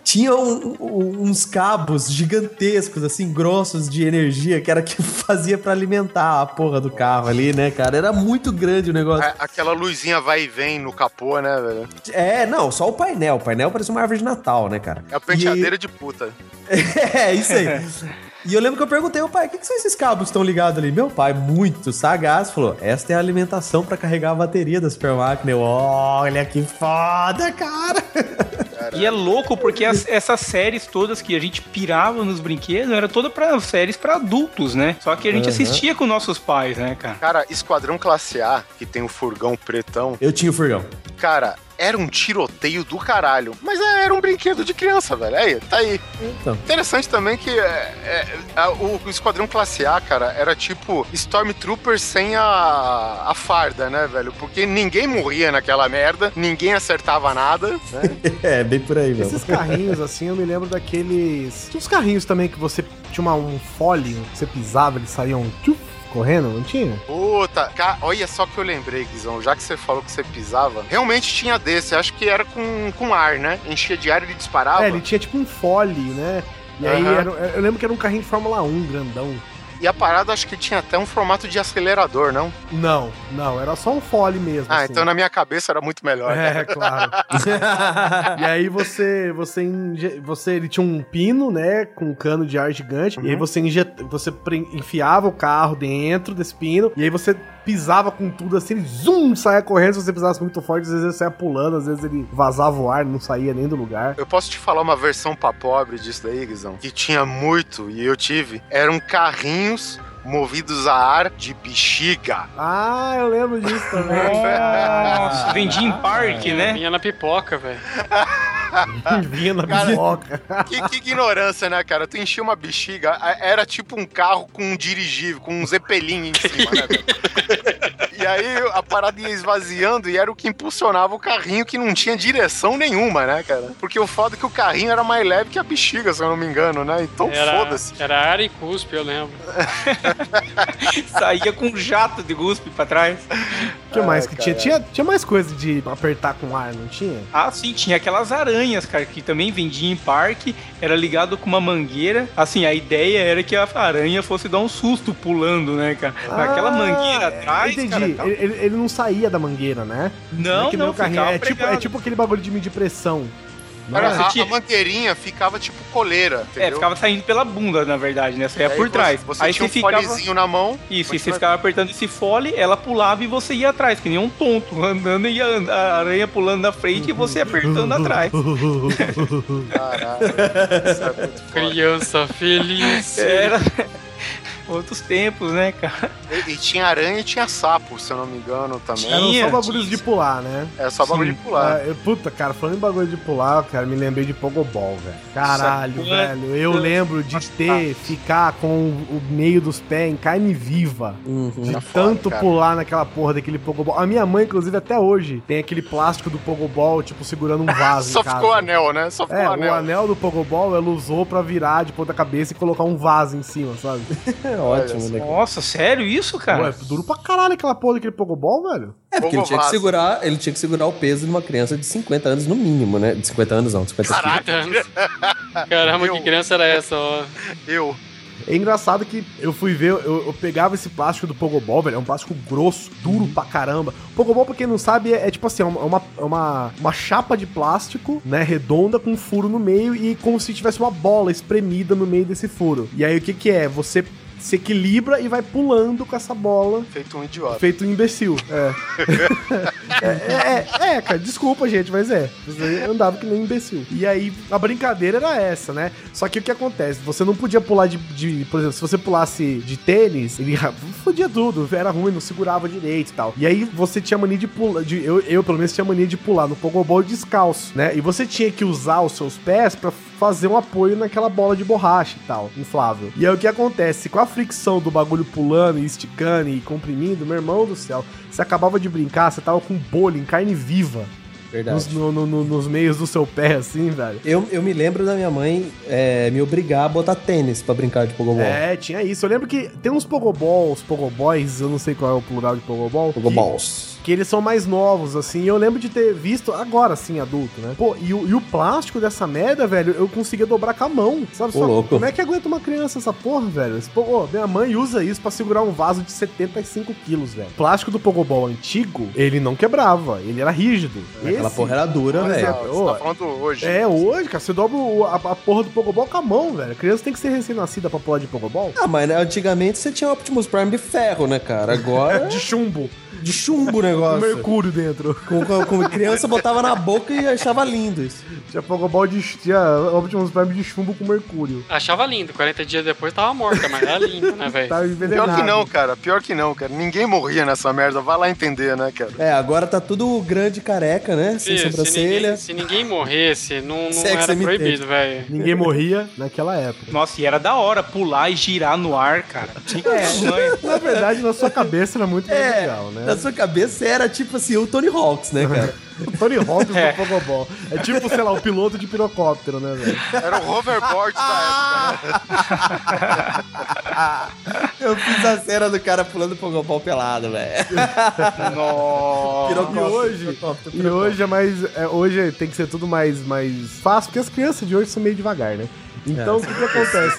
Tinha um- um- uns cabos gigantescos, assim, grossos de energia, que era que fazia pra alimentar a porra do carro ali, né, cara? Era muito grande o negócio. Aquela luzinha vai e vem no capô, né, velho? É, não, só o painel. O painel parece uma árvore de Natal, né, cara? É a penteadeira de puta. é, isso aí. E eu lembro que eu perguntei ao pai, o que, que são esses cabos que estão ligados ali? Meu pai, muito sagaz, falou, esta é a alimentação pra carregar a bateria da super máquina. Eu, olha que foda, cara. E é louco porque as- essas séries todas que a gente pirava nos brinquedos era toda para séries pra adultos, né? Só que a gente Uhum. assistia com nossos pais, né, cara? Cara, Esquadrão Classe A, que tem o furgão pretão, Eu tinha o furgão. cara, era um tiroteio do caralho. Mas é, era um brinquedo de criança, velho. Aí, tá aí. Então. Interessante também que é, é, a- o, o Esquadrão Classe A, cara, era tipo Stormtrooper sem a, a farda, né, velho? Porque ninguém morria naquela merda, ninguém acertava nada, né? É, bem por aí, mesmo. Esses carrinhos, assim, eu me lembro daqueles. Tinha uns carrinhos também que você tinha uma- um fole, que você pisava, eles saíam tchuf, correndo, não tinha? Puta, ca- olha só que eu lembrei, Guizão. Já que você falou que você pisava, realmente tinha desse. Acho que era com, com ar, né? Enchia de ar e ele disparava. É, ele tinha tipo um fole, né? E aí Aham. era- eu lembro que era um carrinho de Fórmula 1 grandão. E a parada acho que tinha até um formato de acelerador, não? Não, não, era só um fole mesmo. Ah, assim. então na minha cabeça era muito melhor. É, claro. e aí você, você, inje- você, ele tinha um pino, né, com um cano de ar gigante, e aí você, injeta, você enfiava o carro dentro desse pino, e aí você pisava com tudo assim, ele zoom, saia correndo, se você pisasse muito forte, às vezes ele saia pulando, às vezes ele vazava o ar, não saía nem do lugar. Eu posso te falar uma versão pra pobre disso daí, Guizão? Que tinha muito, e eu tive. Eram carrinhos movidos a ar de bexiga. Ah, eu lembro disso também. Nossa, vendia em parque, né? Vinha na pipoca, velho. Vinha na Cara, pipoca. Que, que ignorância, né, cara? Tu enchia uma bexiga, era tipo um carro com um dirigível, com um zeppelin em cima, né, velho? E aí a parada ia esvaziando e era o que impulsionava o carrinho que não tinha direção nenhuma, né, cara? Porque o foda é que o carrinho era mais leve que a bexiga, se eu não me engano, né? Então Era, foda-se. era ar e cuspe, eu lembro. Saía com um jato de guspe pra trás. O que mais Ai, que tinha? tinha? Tinha mais coisa de apertar com ar, não tinha? Ah, sim, tinha aquelas aranhas, cara, que também vendia em parque, era ligado com uma mangueira. Assim, a ideia era que a aranha fosse dar um susto pulando, né, cara? Aquela Ah, mangueira atrás, Entendi. cara. tá- Ele, ele- não saía da mangueira, né? Não, é não, o carrinho. ficava É tipo, é tipo aquele bagulho de medir pressão. É? você a, tinha- a mangueirinha ficava tipo coleira, entendeu? É, ficava saindo pela bunda, na verdade, né? Saía aí por trás. Você, você Aí tinha você um ficava. folezinho na mão. Isso, e você Continua. ficava apertando esse fole, ela pulava e você ia atrás, que nem um tonto, andando e a, a aranha pulando na frente e você apertando atrás. Caralho, é. Criança feliz. Era outros tempos, né, cara? E, e tinha aranha e tinha sapo, se eu não me engano, também. Tinha. Eram só bagulhos tinha de pular, né? É só bagulho Sim. de pular. Ah, eu- puta, cara, falando em bagulho de pular, cara, me lembrei de Pogobol, velho. Caralho, Sabe velho. Eu lembro de ter, ficar com o meio dos pés em carne viva. Uhum. De foda, tanto cara. pular naquela porra daquele Pogobol. A minha mãe, inclusive, até hoje, tem aquele plástico do Pogobol, tipo, segurando um vaso Só em casa. ficou o anel, né? Só ficou É, o anel. o anel do Pogobol ela usou pra virar de ponta cabeça e colocar um vaso em cima, sabe? É ótimo, né? Nossa, sério isso, cara? Ué, duro pra caralho aquela porra daquele Pogobol, velho. É, porque ele tinha, que segurar, ele tinha que segurar o peso de uma criança de 50 anos no mínimo, né? De 50 anos não, de 50 quilos. Caraca. anos. Caramba, que Eu- criança era essa, ó. Eu. É engraçado que eu fui ver, eu, eu pegava esse plástico do Pogobol, velho, é um plástico grosso, duro pra caramba. Pogobol, pra quem não sabe, é, é tipo assim, é uma, é uma, é uma, uma chapa de plástico, né, redonda, com um furo no meio e como se tivesse uma bola espremida no meio desse furo. E aí o que que é? Você se equilibra e vai pulando com essa bola Feito um idiota. Feito um imbecil. É. é, é, é, é, cara, desculpa, gente, mas é. Você andava que nem um imbecil. E aí, a brincadeira era essa, né? Só que o que acontece? Você não podia pular de. de- por exemplo, se você pulasse de tênis, ele fodia tudo, era ruim, não segurava direito e tal. E aí você tinha mania de pular. De, eu, eu, pelo menos, tinha mania de pular no Pogobol descalço, né? E você tinha que usar os seus pés pra fazer um apoio naquela bola de borracha e tal, inflável. E aí o que acontece? Com a fricção do bagulho pulando e esticando e comprimindo, meu irmão do céu, você acabava de brincar, você tava com bolha em carne viva Verdade. nos, no- no- no- nos meios do seu pé, assim, velho. Eu, eu me lembro da minha mãe é, me obrigar a botar tênis pra brincar de Pogobol. É, tinha isso. Eu lembro que tem uns Pogoballs, Pogoboys, eu não sei qual é o plural de Pogobol. Pogoballs. Que eles são mais novos, assim. e Eu lembro de ter visto agora, sim, adulto, né? Pô, e o, e o plástico dessa merda, velho, eu conseguia dobrar com a mão, sabe? Só- louco. Como é que aguenta uma criança essa porra, velho? Esse, pô, ô, minha mãe usa isso pra segurar um vaso de 75 quilos, velho. O plástico do Pogobol antigo, ele não quebrava, ele era rígido. Aquela Esse- porra era dura, velho. ô, tá falando hoje. É, hoje, cara, você dobra o- a, a porra do Pogobol com a mão, velho. A criança tem que ser recém-nascida pra pular de Pogobol. Ah, mas né, antigamente você tinha Optimus Prime de ferro, né, cara? Agora De chumbo, de chumbo o com negócio. mercúrio dentro. Com, com, com criança botava na boca e achava lindo isso. Tinha Pogobol de. Tinha Optimus Prime de chumbo com mercúrio. Achava lindo. 40 dias depois tava morta, mas era lindo, né, velho? Tava envenenado. Pior que não, cara. Pior que não, cara. Ninguém morria nessa merda. Vai lá entender, né, cara? É, agora tá tudo grande e careca, né? Sem Se, se, sobrancelha. ninguém, se ninguém morresse, não, não Sexo era emitente. proibido, velho. Ninguém morria naquela época. Nossa, e era da hora pular e girar no ar, cara. Tinha que ter Na verdade, na sua cabeça era muito É, legal, né? na sua cabeça era tipo assim, o Tony Hawks, né, cara? O Tony Hawk É. do Pogobol. É tipo, sei lá, o piloto de pirocóptero, né, velho? Era o hoverboard da época, né? Eu fiz a cena do cara pulando Pogobol pelado, velho. Nossa. E hoje, e hoje é mais. é, hoje tem que ser tudo mais, mais fácil, porque as crianças de hoje são meio devagar, né? Então, o que, que acontece?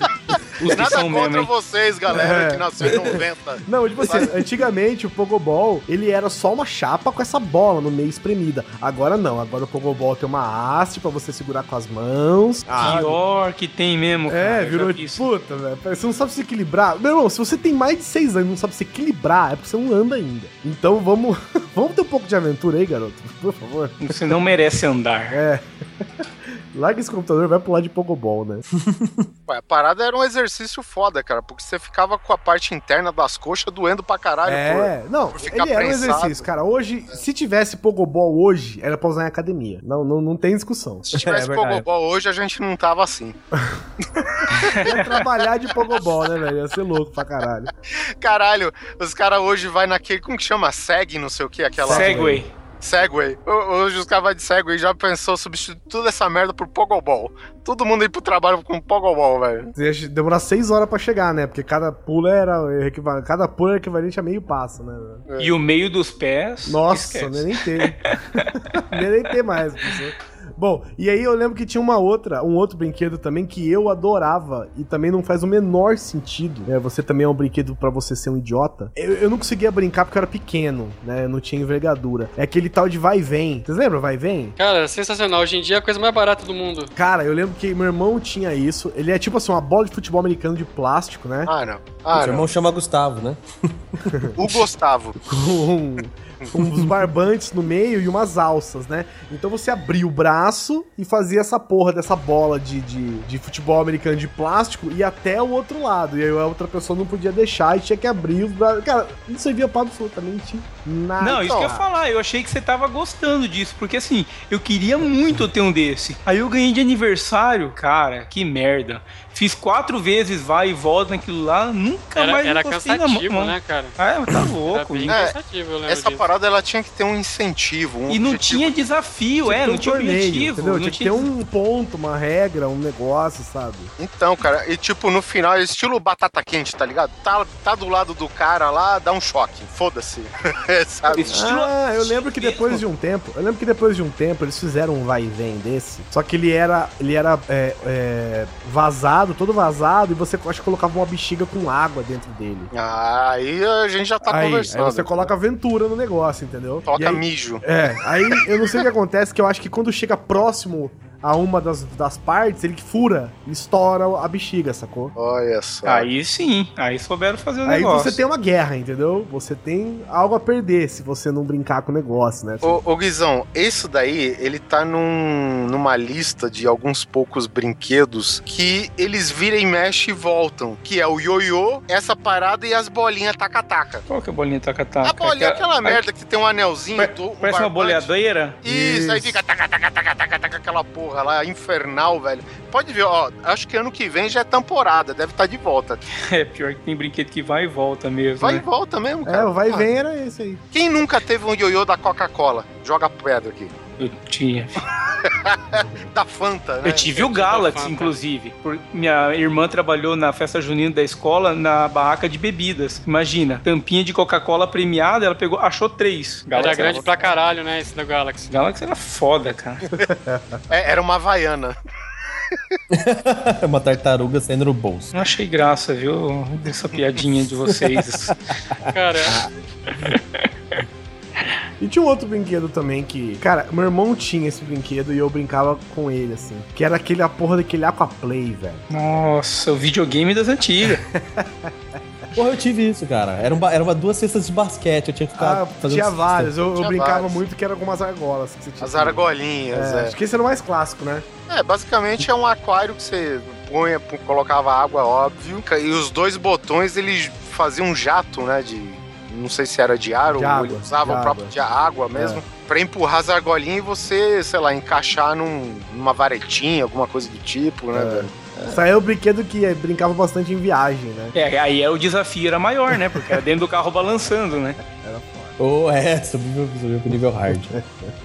Os que Nada são contra mesmo, vocês, galera, É. que nasceu em 90. Não, tipo assim, antigamente o Pogobol, ele era só uma chapa com essa bola no meio espremida. Agora não, agora o Pogobol tem uma haste pra você segurar com as mãos. Ah, Pior que tem mesmo, cara. É, eu já virou vi isso. puta, velho. Você não sabe se equilibrar. Meu irmão, se você tem mais de 6 anos e não sabe se equilibrar, é porque você não anda ainda. Então vamos, vamos ter um pouco de aventura aí, garoto. Por favor. Você não merece andar. É. Larga esse computador e vai pular de Pogobol, né? Ué, a parada era um exercício foda, cara, porque você ficava com a parte interna das coxas doendo pra caralho. É, não, por ficar ele era um prensado. exercício, cara. Hoje, se tivesse Pogobol hoje, era pra usar em academia. Não, não, não tem discussão. Se tivesse É. Pogobol hoje, a gente não tava assim. Ia trabalhar de Pogobol, né, velho? Ia ser louco pra caralho. Caralho, os caras hoje vai naquele, como que chama? Seg, não sei o que, aquela... Segway. Segway. Ho- Hoje os caras vão de Segway já pensou substituir toda essa merda por Pogobol. Todo mundo ir pro trabalho com Pogobol, velho. Ia demorar 6 horas pra chegar, né? Porque cada pulo era equivalente, cada pulo era equivalente a meio passo, né? velho? E o meio dos pés. Nossa, esquece. ia nem não ia nem ter mais. professor. Bom, e aí eu lembro que tinha uma outra, um outro brinquedo também que eu adorava e também não faz o menor sentido. É, você também é um brinquedo pra você ser um idiota. Eu, eu não conseguia brincar porque eu era pequeno, né? Eu não tinha envergadura. É aquele tal de vai e vem. Vocês lembram vai e vem? Cara, sensacional. Hoje em dia é a coisa mais barata do mundo. Cara, eu lembro que meu irmão tinha isso. Ele é tipo assim, uma bola de futebol americano de plástico, né? Ah, não. Ah, Seu não. irmão chama Gustavo, né? O Gustavo. com uns barbantes no meio e umas alças, né? Então você abria o braço e fazia essa porra dessa bola de, de, de futebol americano de plástico e até o outro lado. E aí a outra pessoa não podia deixar e tinha que abrir os braços. Cara, não servia pra absolutamente nada. Não, isso que eu ia falar. Eu achei que você tava gostando disso. Porque assim, eu queria muito ter um desse. Aí eu ganhei de aniversário. Cara, que merda. Fiz quatro vezes vai e volta naquilo lá. Nunca Era, mais era cansativo, mão. né, cara? Ah, tá Era louco. bem É, cansativo, eu lembro Essa disso. parada ela tinha que ter um incentivo. Um E não objetivo. tinha desafio, é, não tinha objetivo. entendeu? Não Tinha que tinha ter um ponto, uma regra, um negócio, sabe? Então, cara, e tipo, no final, estilo batata quente, tá ligado? Tá, tá do lado do cara lá, dá um choque. Foda-se. Sabe? Estilo- Ah, eu lembro que depois de um tempo, eu lembro que depois de um tempo eles fizeram um vai e vem desse. Só que ele era, ele era é, é, vazado, todo vazado, e você acho que colocava uma bexiga com água dentro dele. Ah, aí a gente já tá aí, aí conversando. você coloca aventura no negócio, entendeu? Toca aí- mijo. É, aí eu não sei o que acontece, que eu acho que quando chega próximo a uma das, das partes, ele fura e estoura a bexiga, sacou? Olha só. Aí sim, aí souberam fazer o Aí negócio. você tem uma guerra, entendeu? Você tem algo a perder se você não brincar com o negócio, né? Ô, ô Guizão, isso daí, ele tá num, numa lista de alguns poucos brinquedos que eles viram e mexem e voltam. Que é o ioiô, essa parada e as bolinhas taca-taca. Qual que é a bolinha taca-taca? a bolinha é aquela Aquela- merda que tem um anelzinho. Um Parece uma boleadeira? Isso, aí Isso. fica taca, taca, taca, taca, taca, aquela porra lá, infernal, velho. Pode ver, ó, acho que ano que vem já é temporada, deve estar de volta. É, pior que tem brinquedo que vai e volta mesmo. Vai e né? volta mesmo, É, cara. o vai e vem era esse aí. Quem nunca teve um ioiô da Coca-Cola? Joga pedra aqui. Eu tinha. Da Fanta, né? Eu tive o tive Galaxy, inclusive. Minha irmã trabalhou na festa junina da escola na barraca de bebidas. Imagina, tampinha de Coca-Cola premiada, ela pegou, achou três. Era Galaxy grande pra caralho, né, esse da Galaxy. Galaxy era foda, cara. É, era uma Havaiana. É uma tartaruga saindo no bolso. Não achei graça, viu? Dessa piadinha de vocês. Cara, E tinha um outro brinquedo também que. Cara, meu irmão tinha esse brinquedo e eu brincava com ele, assim. Que era aquele a porra daquele Aquaplay, velho. Nossa, o videogame das antigas. Porra, eu tive isso, cara. Era, uma, era uma duas cestas de basquete, eu tinha que ficar Ah, fazendo tinha vários. Eu, eu Tinha brincava vários. muito que era algumas argolas. Que você tinha As argolinhas, É, é. Acho que esse era o mais clássico, né? É, basicamente é um aquário que você punha, pu- colocava água, óbvio, e os dois botões eles faziam um jato, né, de não sei se era de ar De ou água, ele usava de o próprio água. de água mesmo, pra empurrar as argolinhas e você, sei lá, encaixar num, numa varetinha, alguma coisa do tipo, né, É. velho? Isso aí é o brinquedo que eh, brincava bastante em viagem, né? É, aí é o desafio era maior, né? Porque era dentro do carro balançando, né? Era foda. Oh, é, subiu, subiu pro nível hard.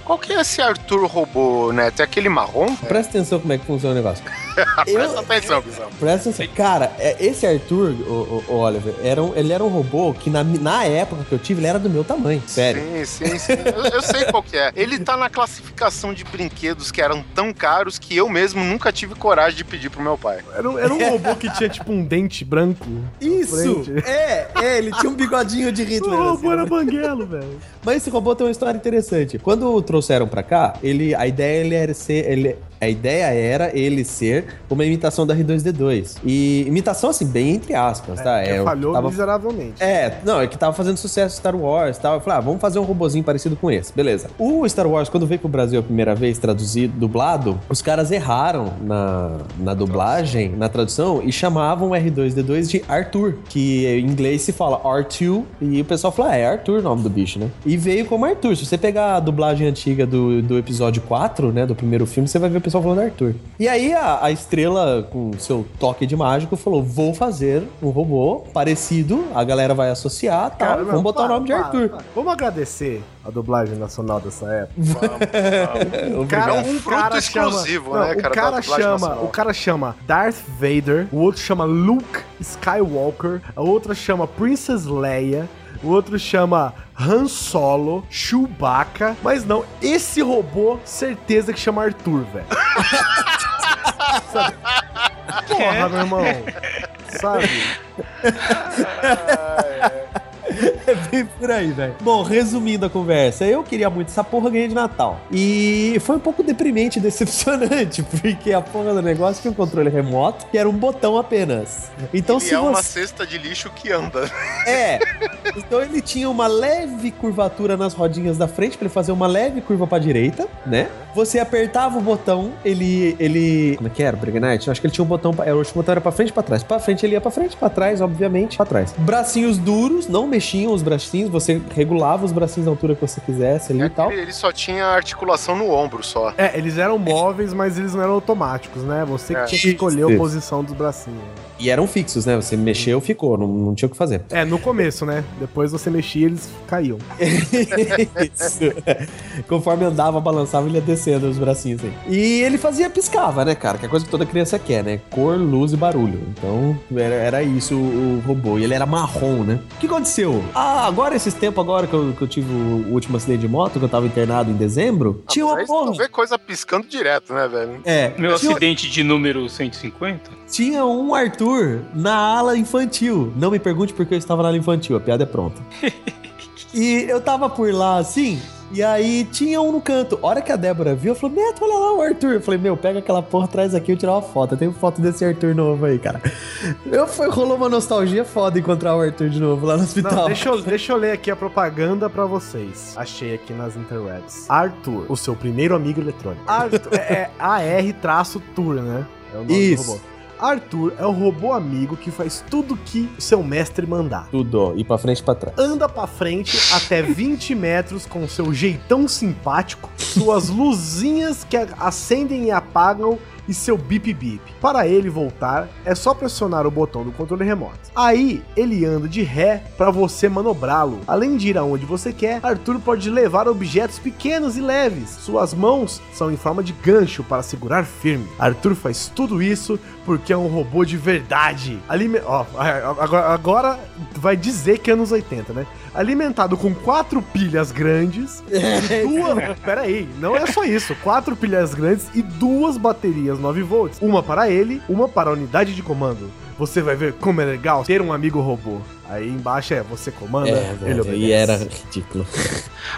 Qual que é esse Arthur robô, né? Tem aquele marrom? Presta atenção como é que funciona o negócio. Presta atenção, Bizão. Presta atenção. Cara, é, esse Arthur, o, o- o Oliver, era um- ele era um robô que na, na época que eu tive, ele era do meu tamanho. Sério. Sim, sim, sim. Eu, eu sei qual que é. Ele tá na classificação de brinquedos que eram tão caros que eu mesmo nunca tive coragem de pedir pro meu pai. Era, um- era um robô que tinha tipo um dente branco. Isso! É, é, ele tinha um bigodinho de O Hitler. robô assim. era banguelo, velho. Mas esse robô tem uma história interessante. Quando o trouxeram pra cá, ele, a ideia ele era ser, ele, a ideia era ele ser uma imitação da R2D2. E imitação assim bem entre aspas, tá? É, falhou tava- miseravelmente. É, não, é que tava fazendo sucesso Star Wars e tal. Eu falei, ah, vamos fazer um robozinho parecido com esse. Beleza. O Star Wars, quando veio pro Brasil a primeira vez, traduzido, dublado, os caras erraram na, na dublagem, na tradução, e chamavam o R2D2 de Arthur, que em inglês se fala R2, e o pessoal falou, ah, é Arthur o nome do bicho, né? E veio como Arthur. Se você pegar a dublagem antiga do, do episódio 4, né, do primeiro filme, você vai ver pessoal falando Arthur. E aí a, a estrela, com seu toque de mágico, falou, vou fazer um robô parecido, a galera vai associar, tal, Cara, vamos não, botar para, o nome de para, Arthur. para. Vamos agradecer a dublagem nacional dessa época. Obrigado. cara, É um fruto exclusivo, chama, né, Não, cara, o cara chama, o cara chama Darth Vader, o outro chama Luke Skywalker, a outra chama Princess Leia, o outro chama Han Solo, Chewbacca, mas não, esse robô, certeza que chama Arthur, velho. Porra, meu irmão. Sabe? É bem por aí, velho. Bom, resumindo a conversa, eu queria muito essa porra ganhei de Natal. E foi um pouco deprimente e decepcionante, porque a porra do negócio tinha um controle remoto, que era um botão apenas. Então, Ele se é uma você. cesta de lixo que anda. É. Então ele tinha uma leve curvatura nas rodinhas da frente pra ele fazer uma leve curva pra direita, né? Você apertava o botão, ele ele como é que era, Breganite? Eu acho que ele tinha um botão, pra- que o botão era pra frente e pra trás. Pra frente ele ia pra frente, pra trás, obviamente, pra trás. Bracinhos duros, não mexiam os bracinhos, você regulava os bracinhos na altura que você quisesse ali e tal. Ele, ele só tinha articulação no ombro só. É, eles eram móveis, mas eles não eram automáticos, né? Você que É. tinha que escolher a posição dos bracinhos. E eram fixos, né? Você mexeu, ficou, não, não tinha o que fazer. É, no começo, né? Depois você mexia, eles caíam. Isso. Conforme andava, balançava, ele ia descendo os bracinhos aí. E ele fazia, piscava, né, cara? Que é coisa que toda criança quer, né? Cor, luz e barulho. Então, era, era isso o, o robô. E ele era marrom, né? O que aconteceu? Ah, agora, esses tempos agora que eu, que eu tive o último acidente de moto, que eu tava internado em dezembro, tinha Ah, uma mas aí porra. Vê coisa piscando direto, né, velho? É, Meu tinha, acidente de número 150? tinha um Arthur na ala infantil. Não me pergunte por que eu estava na ala infantil, a piada é pronta. e eu tava por lá assim, e aí tinha um no canto. A hora que a Débora viu, falou: Neto, olha lá o Arthur. Eu falei: Meu, pega aquela porra, traz aqui eu tirar uma foto. Eu tenho foto desse Arthur novo aí, cara. Eu foi, rolou uma nostalgia foda encontrar o Arthur de novo lá no Não, hospital. deixa eu, deixa eu ler aqui a propaganda pra vocês. Achei aqui nas interwebs. Arthur, o seu primeiro amigo eletrônico. Arthur, é, é AR-Tour, né? É o nome Isso. do robô. Arthur é o robô amigo que faz tudo que seu mestre mandar. Tudo, e pra frente e pra trás. Anda pra frente até 20 metros com seu jeitão simpático, suas luzinhas que acendem e apagam e seu bip bip. Para ele voltar, é só pressionar o botão do controle remoto. Aí ele anda de ré para você manobrá-lo. Além de ir aonde você quer, Arthur pode levar objetos pequenos e leves. Suas mãos são em forma de gancho para segurar firme. Arthur faz tudo isso porque é um robô de verdade. Alime Ó, agora vai dizer que é anos 80, né? Alimentado com quatro pilhas grandes, duas. Pera aí, não é só isso. Quatro pilhas grandes e duas baterias 9 volts. Uma para ele, uma para a unidade de comando. Você vai ver como é legal ter um amigo robô. Aí embaixo é você comanda, É, ele obedece. e era ridículo.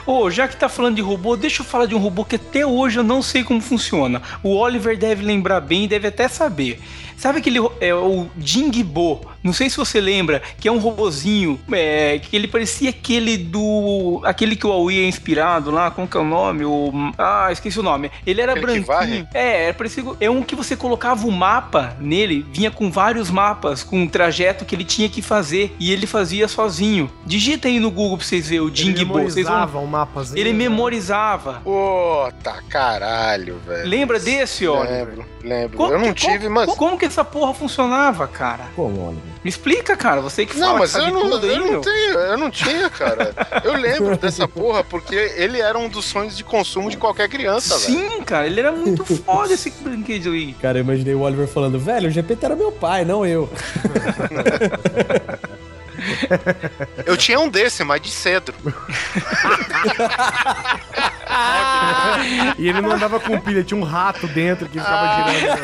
Ô, já que tá falando de robô, deixa eu falar de um robô que até hoje eu não sei como funciona. O Oliver deve lembrar bem e deve até saber. Sabe aquele é o Jingbo? Não sei se você lembra, que é um robozinho, é, que ele parecia aquele do aquele que o Aoi é inspirado lá, como que é o nome? O ah, esqueci o nome. Ele era Aquele branquinho. É, era parecido, é um que você colocava o mapa nele, vinha com vários mapas, com um trajeto que ele tinha que fazer e ele fazia sozinho. Digita aí no Google pra vocês verem o Ele vocês vão memorizava mapazinho. ele né? memorizava. Puta caralho, velho. Lembra desse, Oliver? Lembro, lembro. Como eu não que- tive, como, mas. Como que essa porra funcionava, cara? Como, Oliver? Me explica, cara. Você que Não, fala mas que eu não, tudo aí, eu não meu. tenho, eu não tinha, cara. Eu lembro dessa porra porque ele era um dos sonhos de consumo de qualquer criança, velho. Sim, cara, ele era muito foda esse brinquedo aí. Cara, eu imaginei o Oliver falando, velho, o GPT era meu pai, não eu. Eu tinha um desse, mas de cedro. E ele não andava com pilha, tinha um rato dentro que ficava Ah. girando.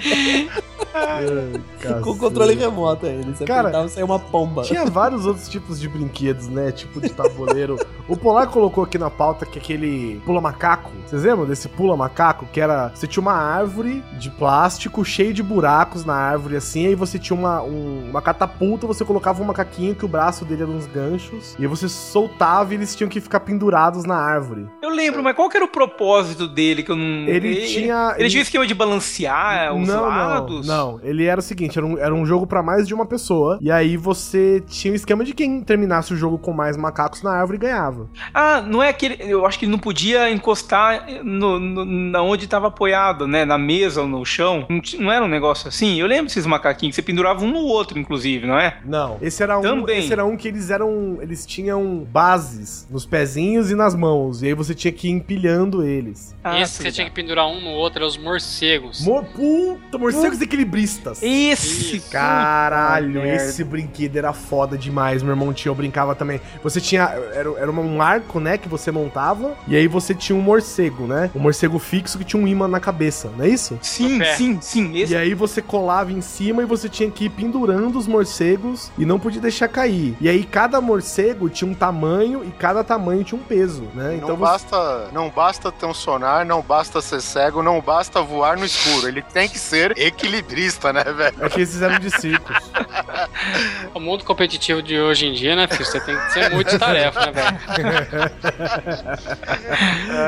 ん? Ai, Com controle remoto ainda. Você Cara, apertava saía uma pomba. Tinha vários outros tipos de brinquedos, né? Tipo de tabuleiro. o Polar colocou aqui na pauta que aquele pula macaco. Vocês lembram desse pula macaco? Que era. Você tinha uma árvore de plástico cheio de buracos na árvore assim. Aí você tinha uma, um- uma catapulta, você colocava um macaquinho que o braço dele era uns ganchos. E aí você soltava e eles tinham que ficar pendurados na árvore. Eu lembro, mas qual que era o propósito dele que eu não. Ele tinha- Ele tinha um esquema de balancear os não, lados? não, não. Ele era o seguinte: era um, era um jogo pra mais de uma pessoa. E aí você tinha o esquema de quem terminasse o jogo com mais macacos na árvore ganhava. Ah, não é aquele. Eu acho que ele não podia encostar no, no- na onde estava apoiado, né? Na mesa ou no chão. Não, não era um negócio assim? Eu lembro desses macaquinhos, você pendurava um no outro, inclusive, não é? Não. Esse era um, Também. esse era um que eles eram, eles tinham bases nos pezinhos e nas mãos, e aí você tinha que ir empilhando eles. Ah, Esse que você tinha que pendurar um no outro, eram os morcegos. Mor puta, morcegos equilibristas. Esse! Isso. Caralho, esse brinquedo era foda demais. Meu irmão tinha, eu brincava também. Você tinha. Era, era um arco, né? Que você montava. E aí você tinha um morcego, né? Um morcego fixo que tinha um imã na cabeça, não é isso? Sim, pé. sim, sim. Esse E aí você colava em cima e você tinha que ir pendurando os morcegos e não podia deixar cair. E aí cada morcego tinha um tamanho e cada tamanho tinha um peso, né? não, basta, não basta ter um sonar, não basta ser cego, não basta voar no escuro. Ele tem que ser equilibrista, né, velho? É que esses eram de circos. O mundo competitivo de hoje em dia, né, filho? Você tem que ser muito tarefa, né, velho?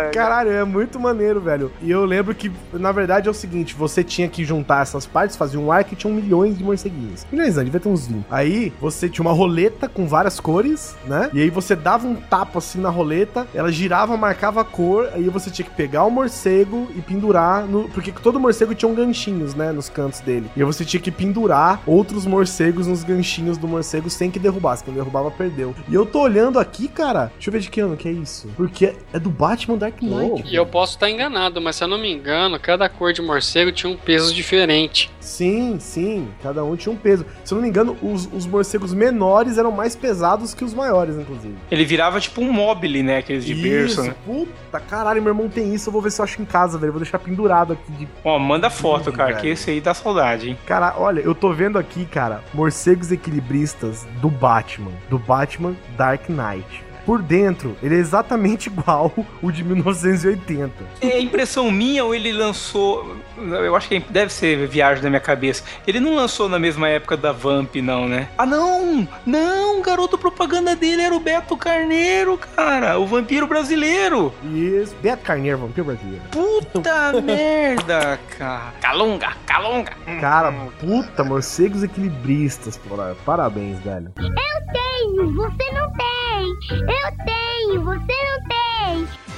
Caralho, é muito maneiro, velho. E eu lembro que, na verdade, é o seguinte: você tinha que juntar essas partes, fazer um arco e tinha um milhões de morceguinhos. Milhões, não, devia ter uns 20. Aí você tinha uma roleta com várias cores, né? E aí você dava um tapa assim na roleta, ela girava, marcava a cor, aí você tinha que pegar o morcego e pendurar no. Porque todo morcego tinha um ganchinhos, né? Nos cantos dele. E você tinha que pendurar outros morcegos nos ganchinhos do morcego sem que derrubasse. Quem derrubava, perdeu. E eu tô olhando aqui, cara. Deixa eu ver de que ano que é isso. Porque é do Batman Dark Knight. E eu posso estar enganado, mas se eu não me engano, cada cor de morcego tinha um peso diferente. Sim, sim. Cada um tinha um peso. Se eu não me engano, os, os morcegos menores eram mais pesados que os maiores, inclusive. Ele virava tipo um mobile, né? Aqueles de berço, né? Puta caralho, meu irmão tem isso. Eu vou ver se eu acho em casa, velho. Vou deixar pendurado aqui de. Ó, manda foto, Ih, cara, velho. que esse aí dá saudade, hein? Cara, olha, eu tô vendo aqui, cara, morcegos equilibristas do Batman. Do Batman Dark Knight. Por dentro, ele é exatamente igual o de 1980. É impressão minha ou ele lançou. Eu acho que deve ser viagem da minha cabeça. Ele não lançou na mesma época da Vamp, não, né? Ah, não! Não! O garoto propaganda dele era o Beto Carneiro, cara! O vampiro brasileiro! Isso. Beto Carneiro, vampiro brasileiro. Puta merda, cara! Calunga! Calunga! Cara, puta, morcegos equilibristas, porra. Parabéns, velho. tenho, você não tem. Eu tenho, você não tem.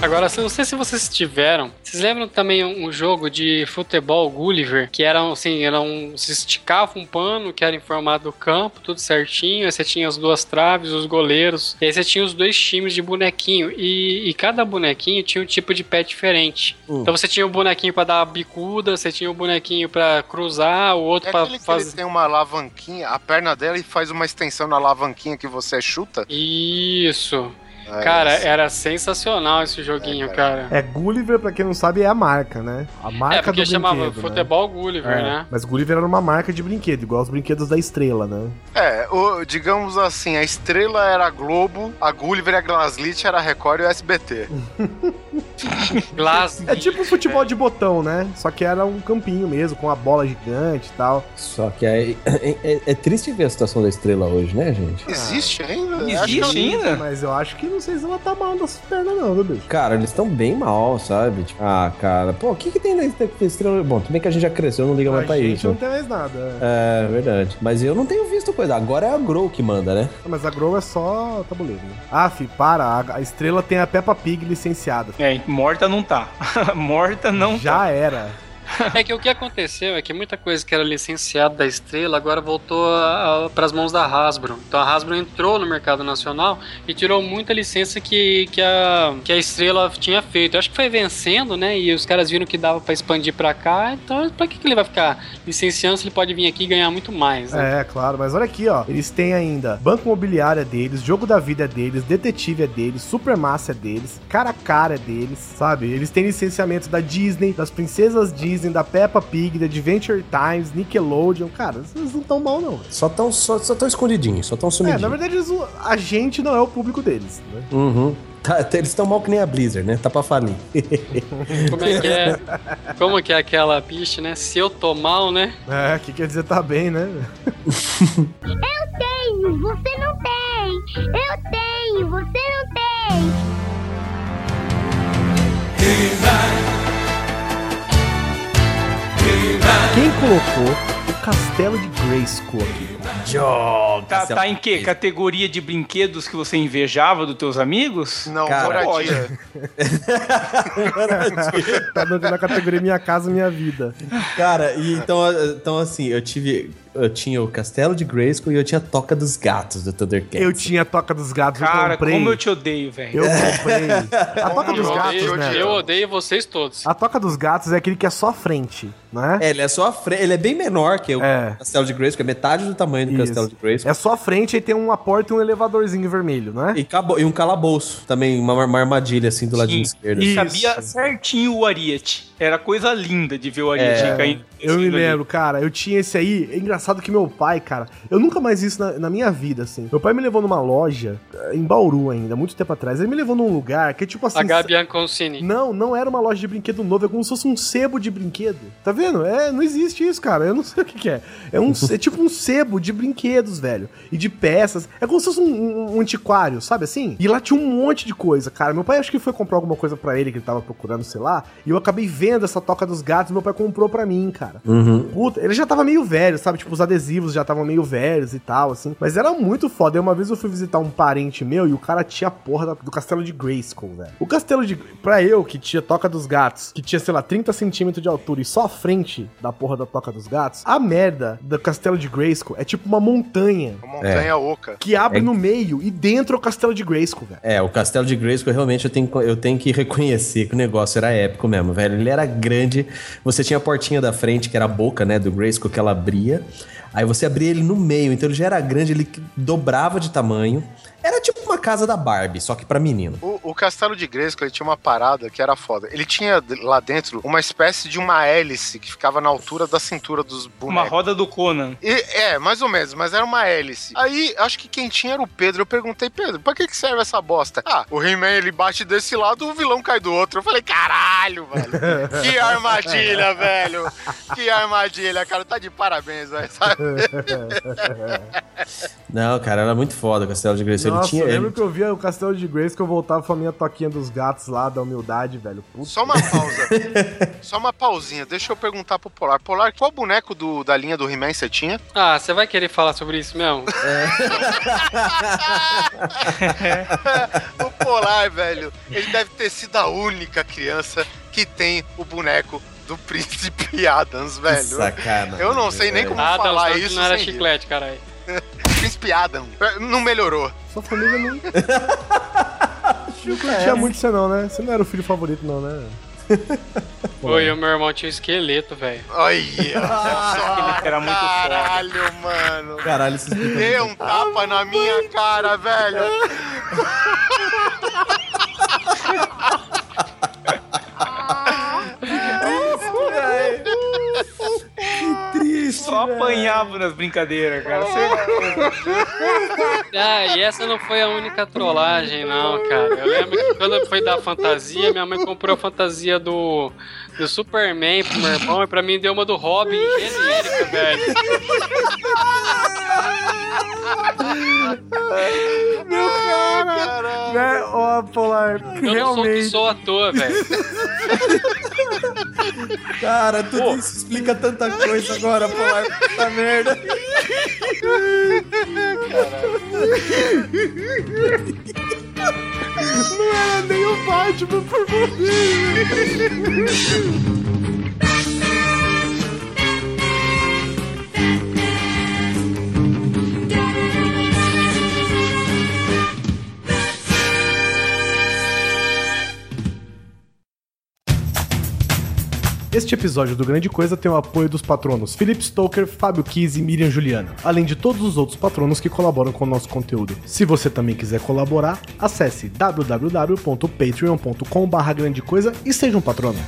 Agora, eu não sei se vocês tiveram. Vocês lembram também um jogo de futebol Gulliver? Que era assim, era um. Você esticava um pano que era em formato do campo, tudo certinho. Aí você tinha as duas traves, os goleiros. E aí você tinha os dois times de bonequinho. E, e cada bonequinho tinha um tipo de pé diferente. Hum. Então você tinha o bonequinho pra dar a bicuda, você tinha o bonequinho pra cruzar, o outro É que fazer. ele tem uma alavanquinha, a perna dela e faz uma extensão na alavanquinha que você chuta. Isso. É Cara, isso. era sensacional esse joguinho, É, cara. É, Gulliver, pra quem não sabe, é a marca, né? A marca É, porque do chamava né? Futebol Gulliver, É, né? Mas Gulliver era uma marca de brinquedo, igual os brinquedos da estrela, né? É, o- digamos assim, a estrela era a Globo, a Gulliver e a Glaslit era a Record e o SBT. Glass. É tipo futebol de botão, né? Só que era um campinho mesmo, com a bola gigante e tal. Só que é, é, é- é triste ver a situação da estrela hoje, né, gente? Existe ainda? Existe ainda? Mas eu acho que não sei se ela tá mal das pernas, não, viu, bicho? Cara, eles estão bem mal, sabe? Tipo, ah, cara, pô, o que que tem na estrela? Bom, também que a gente já cresceu, não liga mais a pra gente isso. não tem mais nada. É, verdade. Mas eu não tenho visto coisa. Agora é a Grow que manda, né? Mas a Grow é só tabuleiro, né? Ah, fi, para. A, a estrela tem a Peppa Pig licenciada. É, Morta não tá. Morta não tá. Já era. É que o que aconteceu é que muita coisa que era licenciada da Estrela agora voltou para as mãos da Hasbro. Então a Hasbro entrou no mercado nacional e tirou muita licença que, que, a, que a Estrela tinha feito. Eu acho que foi vencendo, né? E os caras viram que dava para expandir para cá. Então, para que, que ele vai ficar licenciando se ele pode vir aqui e ganhar muito mais? Né? É, claro, mas olha aqui, ó. Eles têm ainda Banco Imobiliário é deles, Jogo da Vida é deles, Detetive é deles, Supermassa é deles, Cara a Cara é deles, sabe? Eles têm licenciamento da Disney, das Princesas Disney, da Peppa Pig, da Adventure Times, Nickelodeon. Cara, eles não tão mal, não. Só tão, só, só tão escondidinhos, só tão É, sumidinhos. na verdade, eles- a gente não é o público deles, né? Uhum. Tá, eles estão mal que nem a Blizzard, né? Tá pra falir. Como é que é? Como que é aquela bicha, né? Se eu tô mal, né? É, que quer dizer tá bem, né? Eu tenho, você não tem. Eu tenho, você não tem. Quem colocou o Castelo de Grayskull aqui? Tá, tá em que? Categoria de brinquedos que você invejava dos teus amigos? Não, Cara, moradia. Tá dando na categoria Minha Casa Minha Vida. Cara, e então, então assim, eu tive. Eu tinha o Castelo de Grayskull e eu tinha a Toca dos Gatos do Thundercats. Eu tinha a Toca dos Gatos, eu Cara, comprei. como eu te odeio, velho. Eu comprei. A Toca dos Eu Gatos, odeio, né? eu odeio vocês todos. A Toca dos Gatos é aquele que é só frente, não é? É, ele é só a frente. Ele é bem menor que o É. Castelo de Grayskull, é metade do tamanho do Isso. Castelo de Grayskull. É só a frente e tem uma porta e um elevadorzinho vermelho, não é? E, cabo- e um calabouço também, uma, uma armadilha assim do ladinho Sim. esquerdo. E sabia certinho o Ariete. Era coisa linda de ver o Ariete É, caindo. Eu me ali. lembro, cara, eu tinha esse aí. É engraçado que meu pai, cara, eu nunca mais vi isso na, na minha vida, assim. Meu pai me levou numa loja, eh, em Bauru ainda, muito tempo atrás. Ele me levou num lugar que é tipo assim. A Gabi Anconcini. Não, não era uma loja de brinquedo novo, é como se fosse um sebo de brinquedo. Tá vendo? É, não existe isso, cara. Eu não sei o que, que é. É, um, é tipo um sebo de brinquedos, velho. E de peças. É como se fosse um, um- um antiquário, sabe assim? E lá tinha um monte de coisa, cara. Meu pai acho que foi comprar alguma coisa pra ele que ele tava procurando, sei lá. E eu acabei vendo essa toca dos gatos meu pai comprou pra mim, cara. Puta, ele já tava meio velho, sabe? Tipo, os adesivos já estavam meio velhos e tal, assim. Mas era muito foda. E uma vez eu fui visitar um parente meu e o cara tinha a porra do castelo de Grayskull, velho. O castelo de. Pra eu, que tinha Toca dos Gatos, que tinha, sei lá, 30 centímetros de altura e só a frente da porra da Toca dos Gatos, a merda do castelo de Grayskull é tipo uma montanha Uma montanha oca. que abre É. no meio e dentro é o castelo de Grayskull, velho. É, o Castelo de Grayskull realmente eu tenho, eu tenho que reconhecer que o negócio era épico mesmo, velho. Ele era grande, você tinha a portinha da frente, que era a boca, né, do Grayskull, que ela abria. Aí você abria ele no meio, então ele já era grande, ele dobrava de tamanho. Era tipo casa da Barbie, só que pra menino. O, o castelo de Grayskull ele tinha uma parada que era foda. Ele tinha lá dentro uma espécie de uma hélice que ficava na altura da cintura dos Uma bonecos. roda do Conan. E- é, mais ou menos, mas era uma hélice. Aí, acho que quem tinha era o Pedro. Eu perguntei, Pedro, pra que, que serve essa bosta? Ah, o He-Man ele bate desse lado, o vilão cai do outro. Eu falei, caralho, velho. Que armadilha, velho. Que armadilha, cara. Tá de parabéns, velho. sabe? Não, cara, era muito foda o Castelo de Grayskull. Nossa, ele tinha. ele- que eu via o castelo de Grayskull eu voltava com a minha toquinha dos gatos lá, da humildade, velho. Puta. Só uma pausa. Só uma pausinha. Deixa eu perguntar pro Polar. Polar, qual boneco do- da linha do He-Man você tinha? Ah, você vai querer falar sobre isso mesmo? o Polar, velho, ele deve ter sido a única criança que tem o boneco do Príncipe Adams, velho. Sacana. Eu não sei nem como Ah, falar não, isso não era chiclete, caralho. Príncipe Adam. Não melhorou. Sua família não. não curtia muito você, não, né? Você não era o filho favorito, não, né? Oi, o meu irmão tinha um esqueleto, velho. Olha era muito foda. Caralho, mano. Caralho, explica Deu um tapa na minha cara, velho. Só apanhava nas brincadeiras, cara. Ah, e essa não foi a única trollagem, não, cara. Eu lembro que quando foi da fantasia, minha mãe comprou a fantasia do, do Superman pro meu irmão e pra mim deu uma do Robin genérica, velho. Meu cara! Né? Ó, Polar, Eu realmente. sou à toa, velho. Cara, tudo isso explica tanta coisa agora, Polar. Puta merda. Não era nem o Batman por morrer. Este episódio do Grande Coisa tem o apoio dos patronos Felipe Stoker, Fábio Kiz e Miriam Juliana, além de todos os outros patronos que colaboram com o nosso conteúdo. Se você também quiser colaborar, acesse www.patreon.com/grandecoisa e seja um patrono.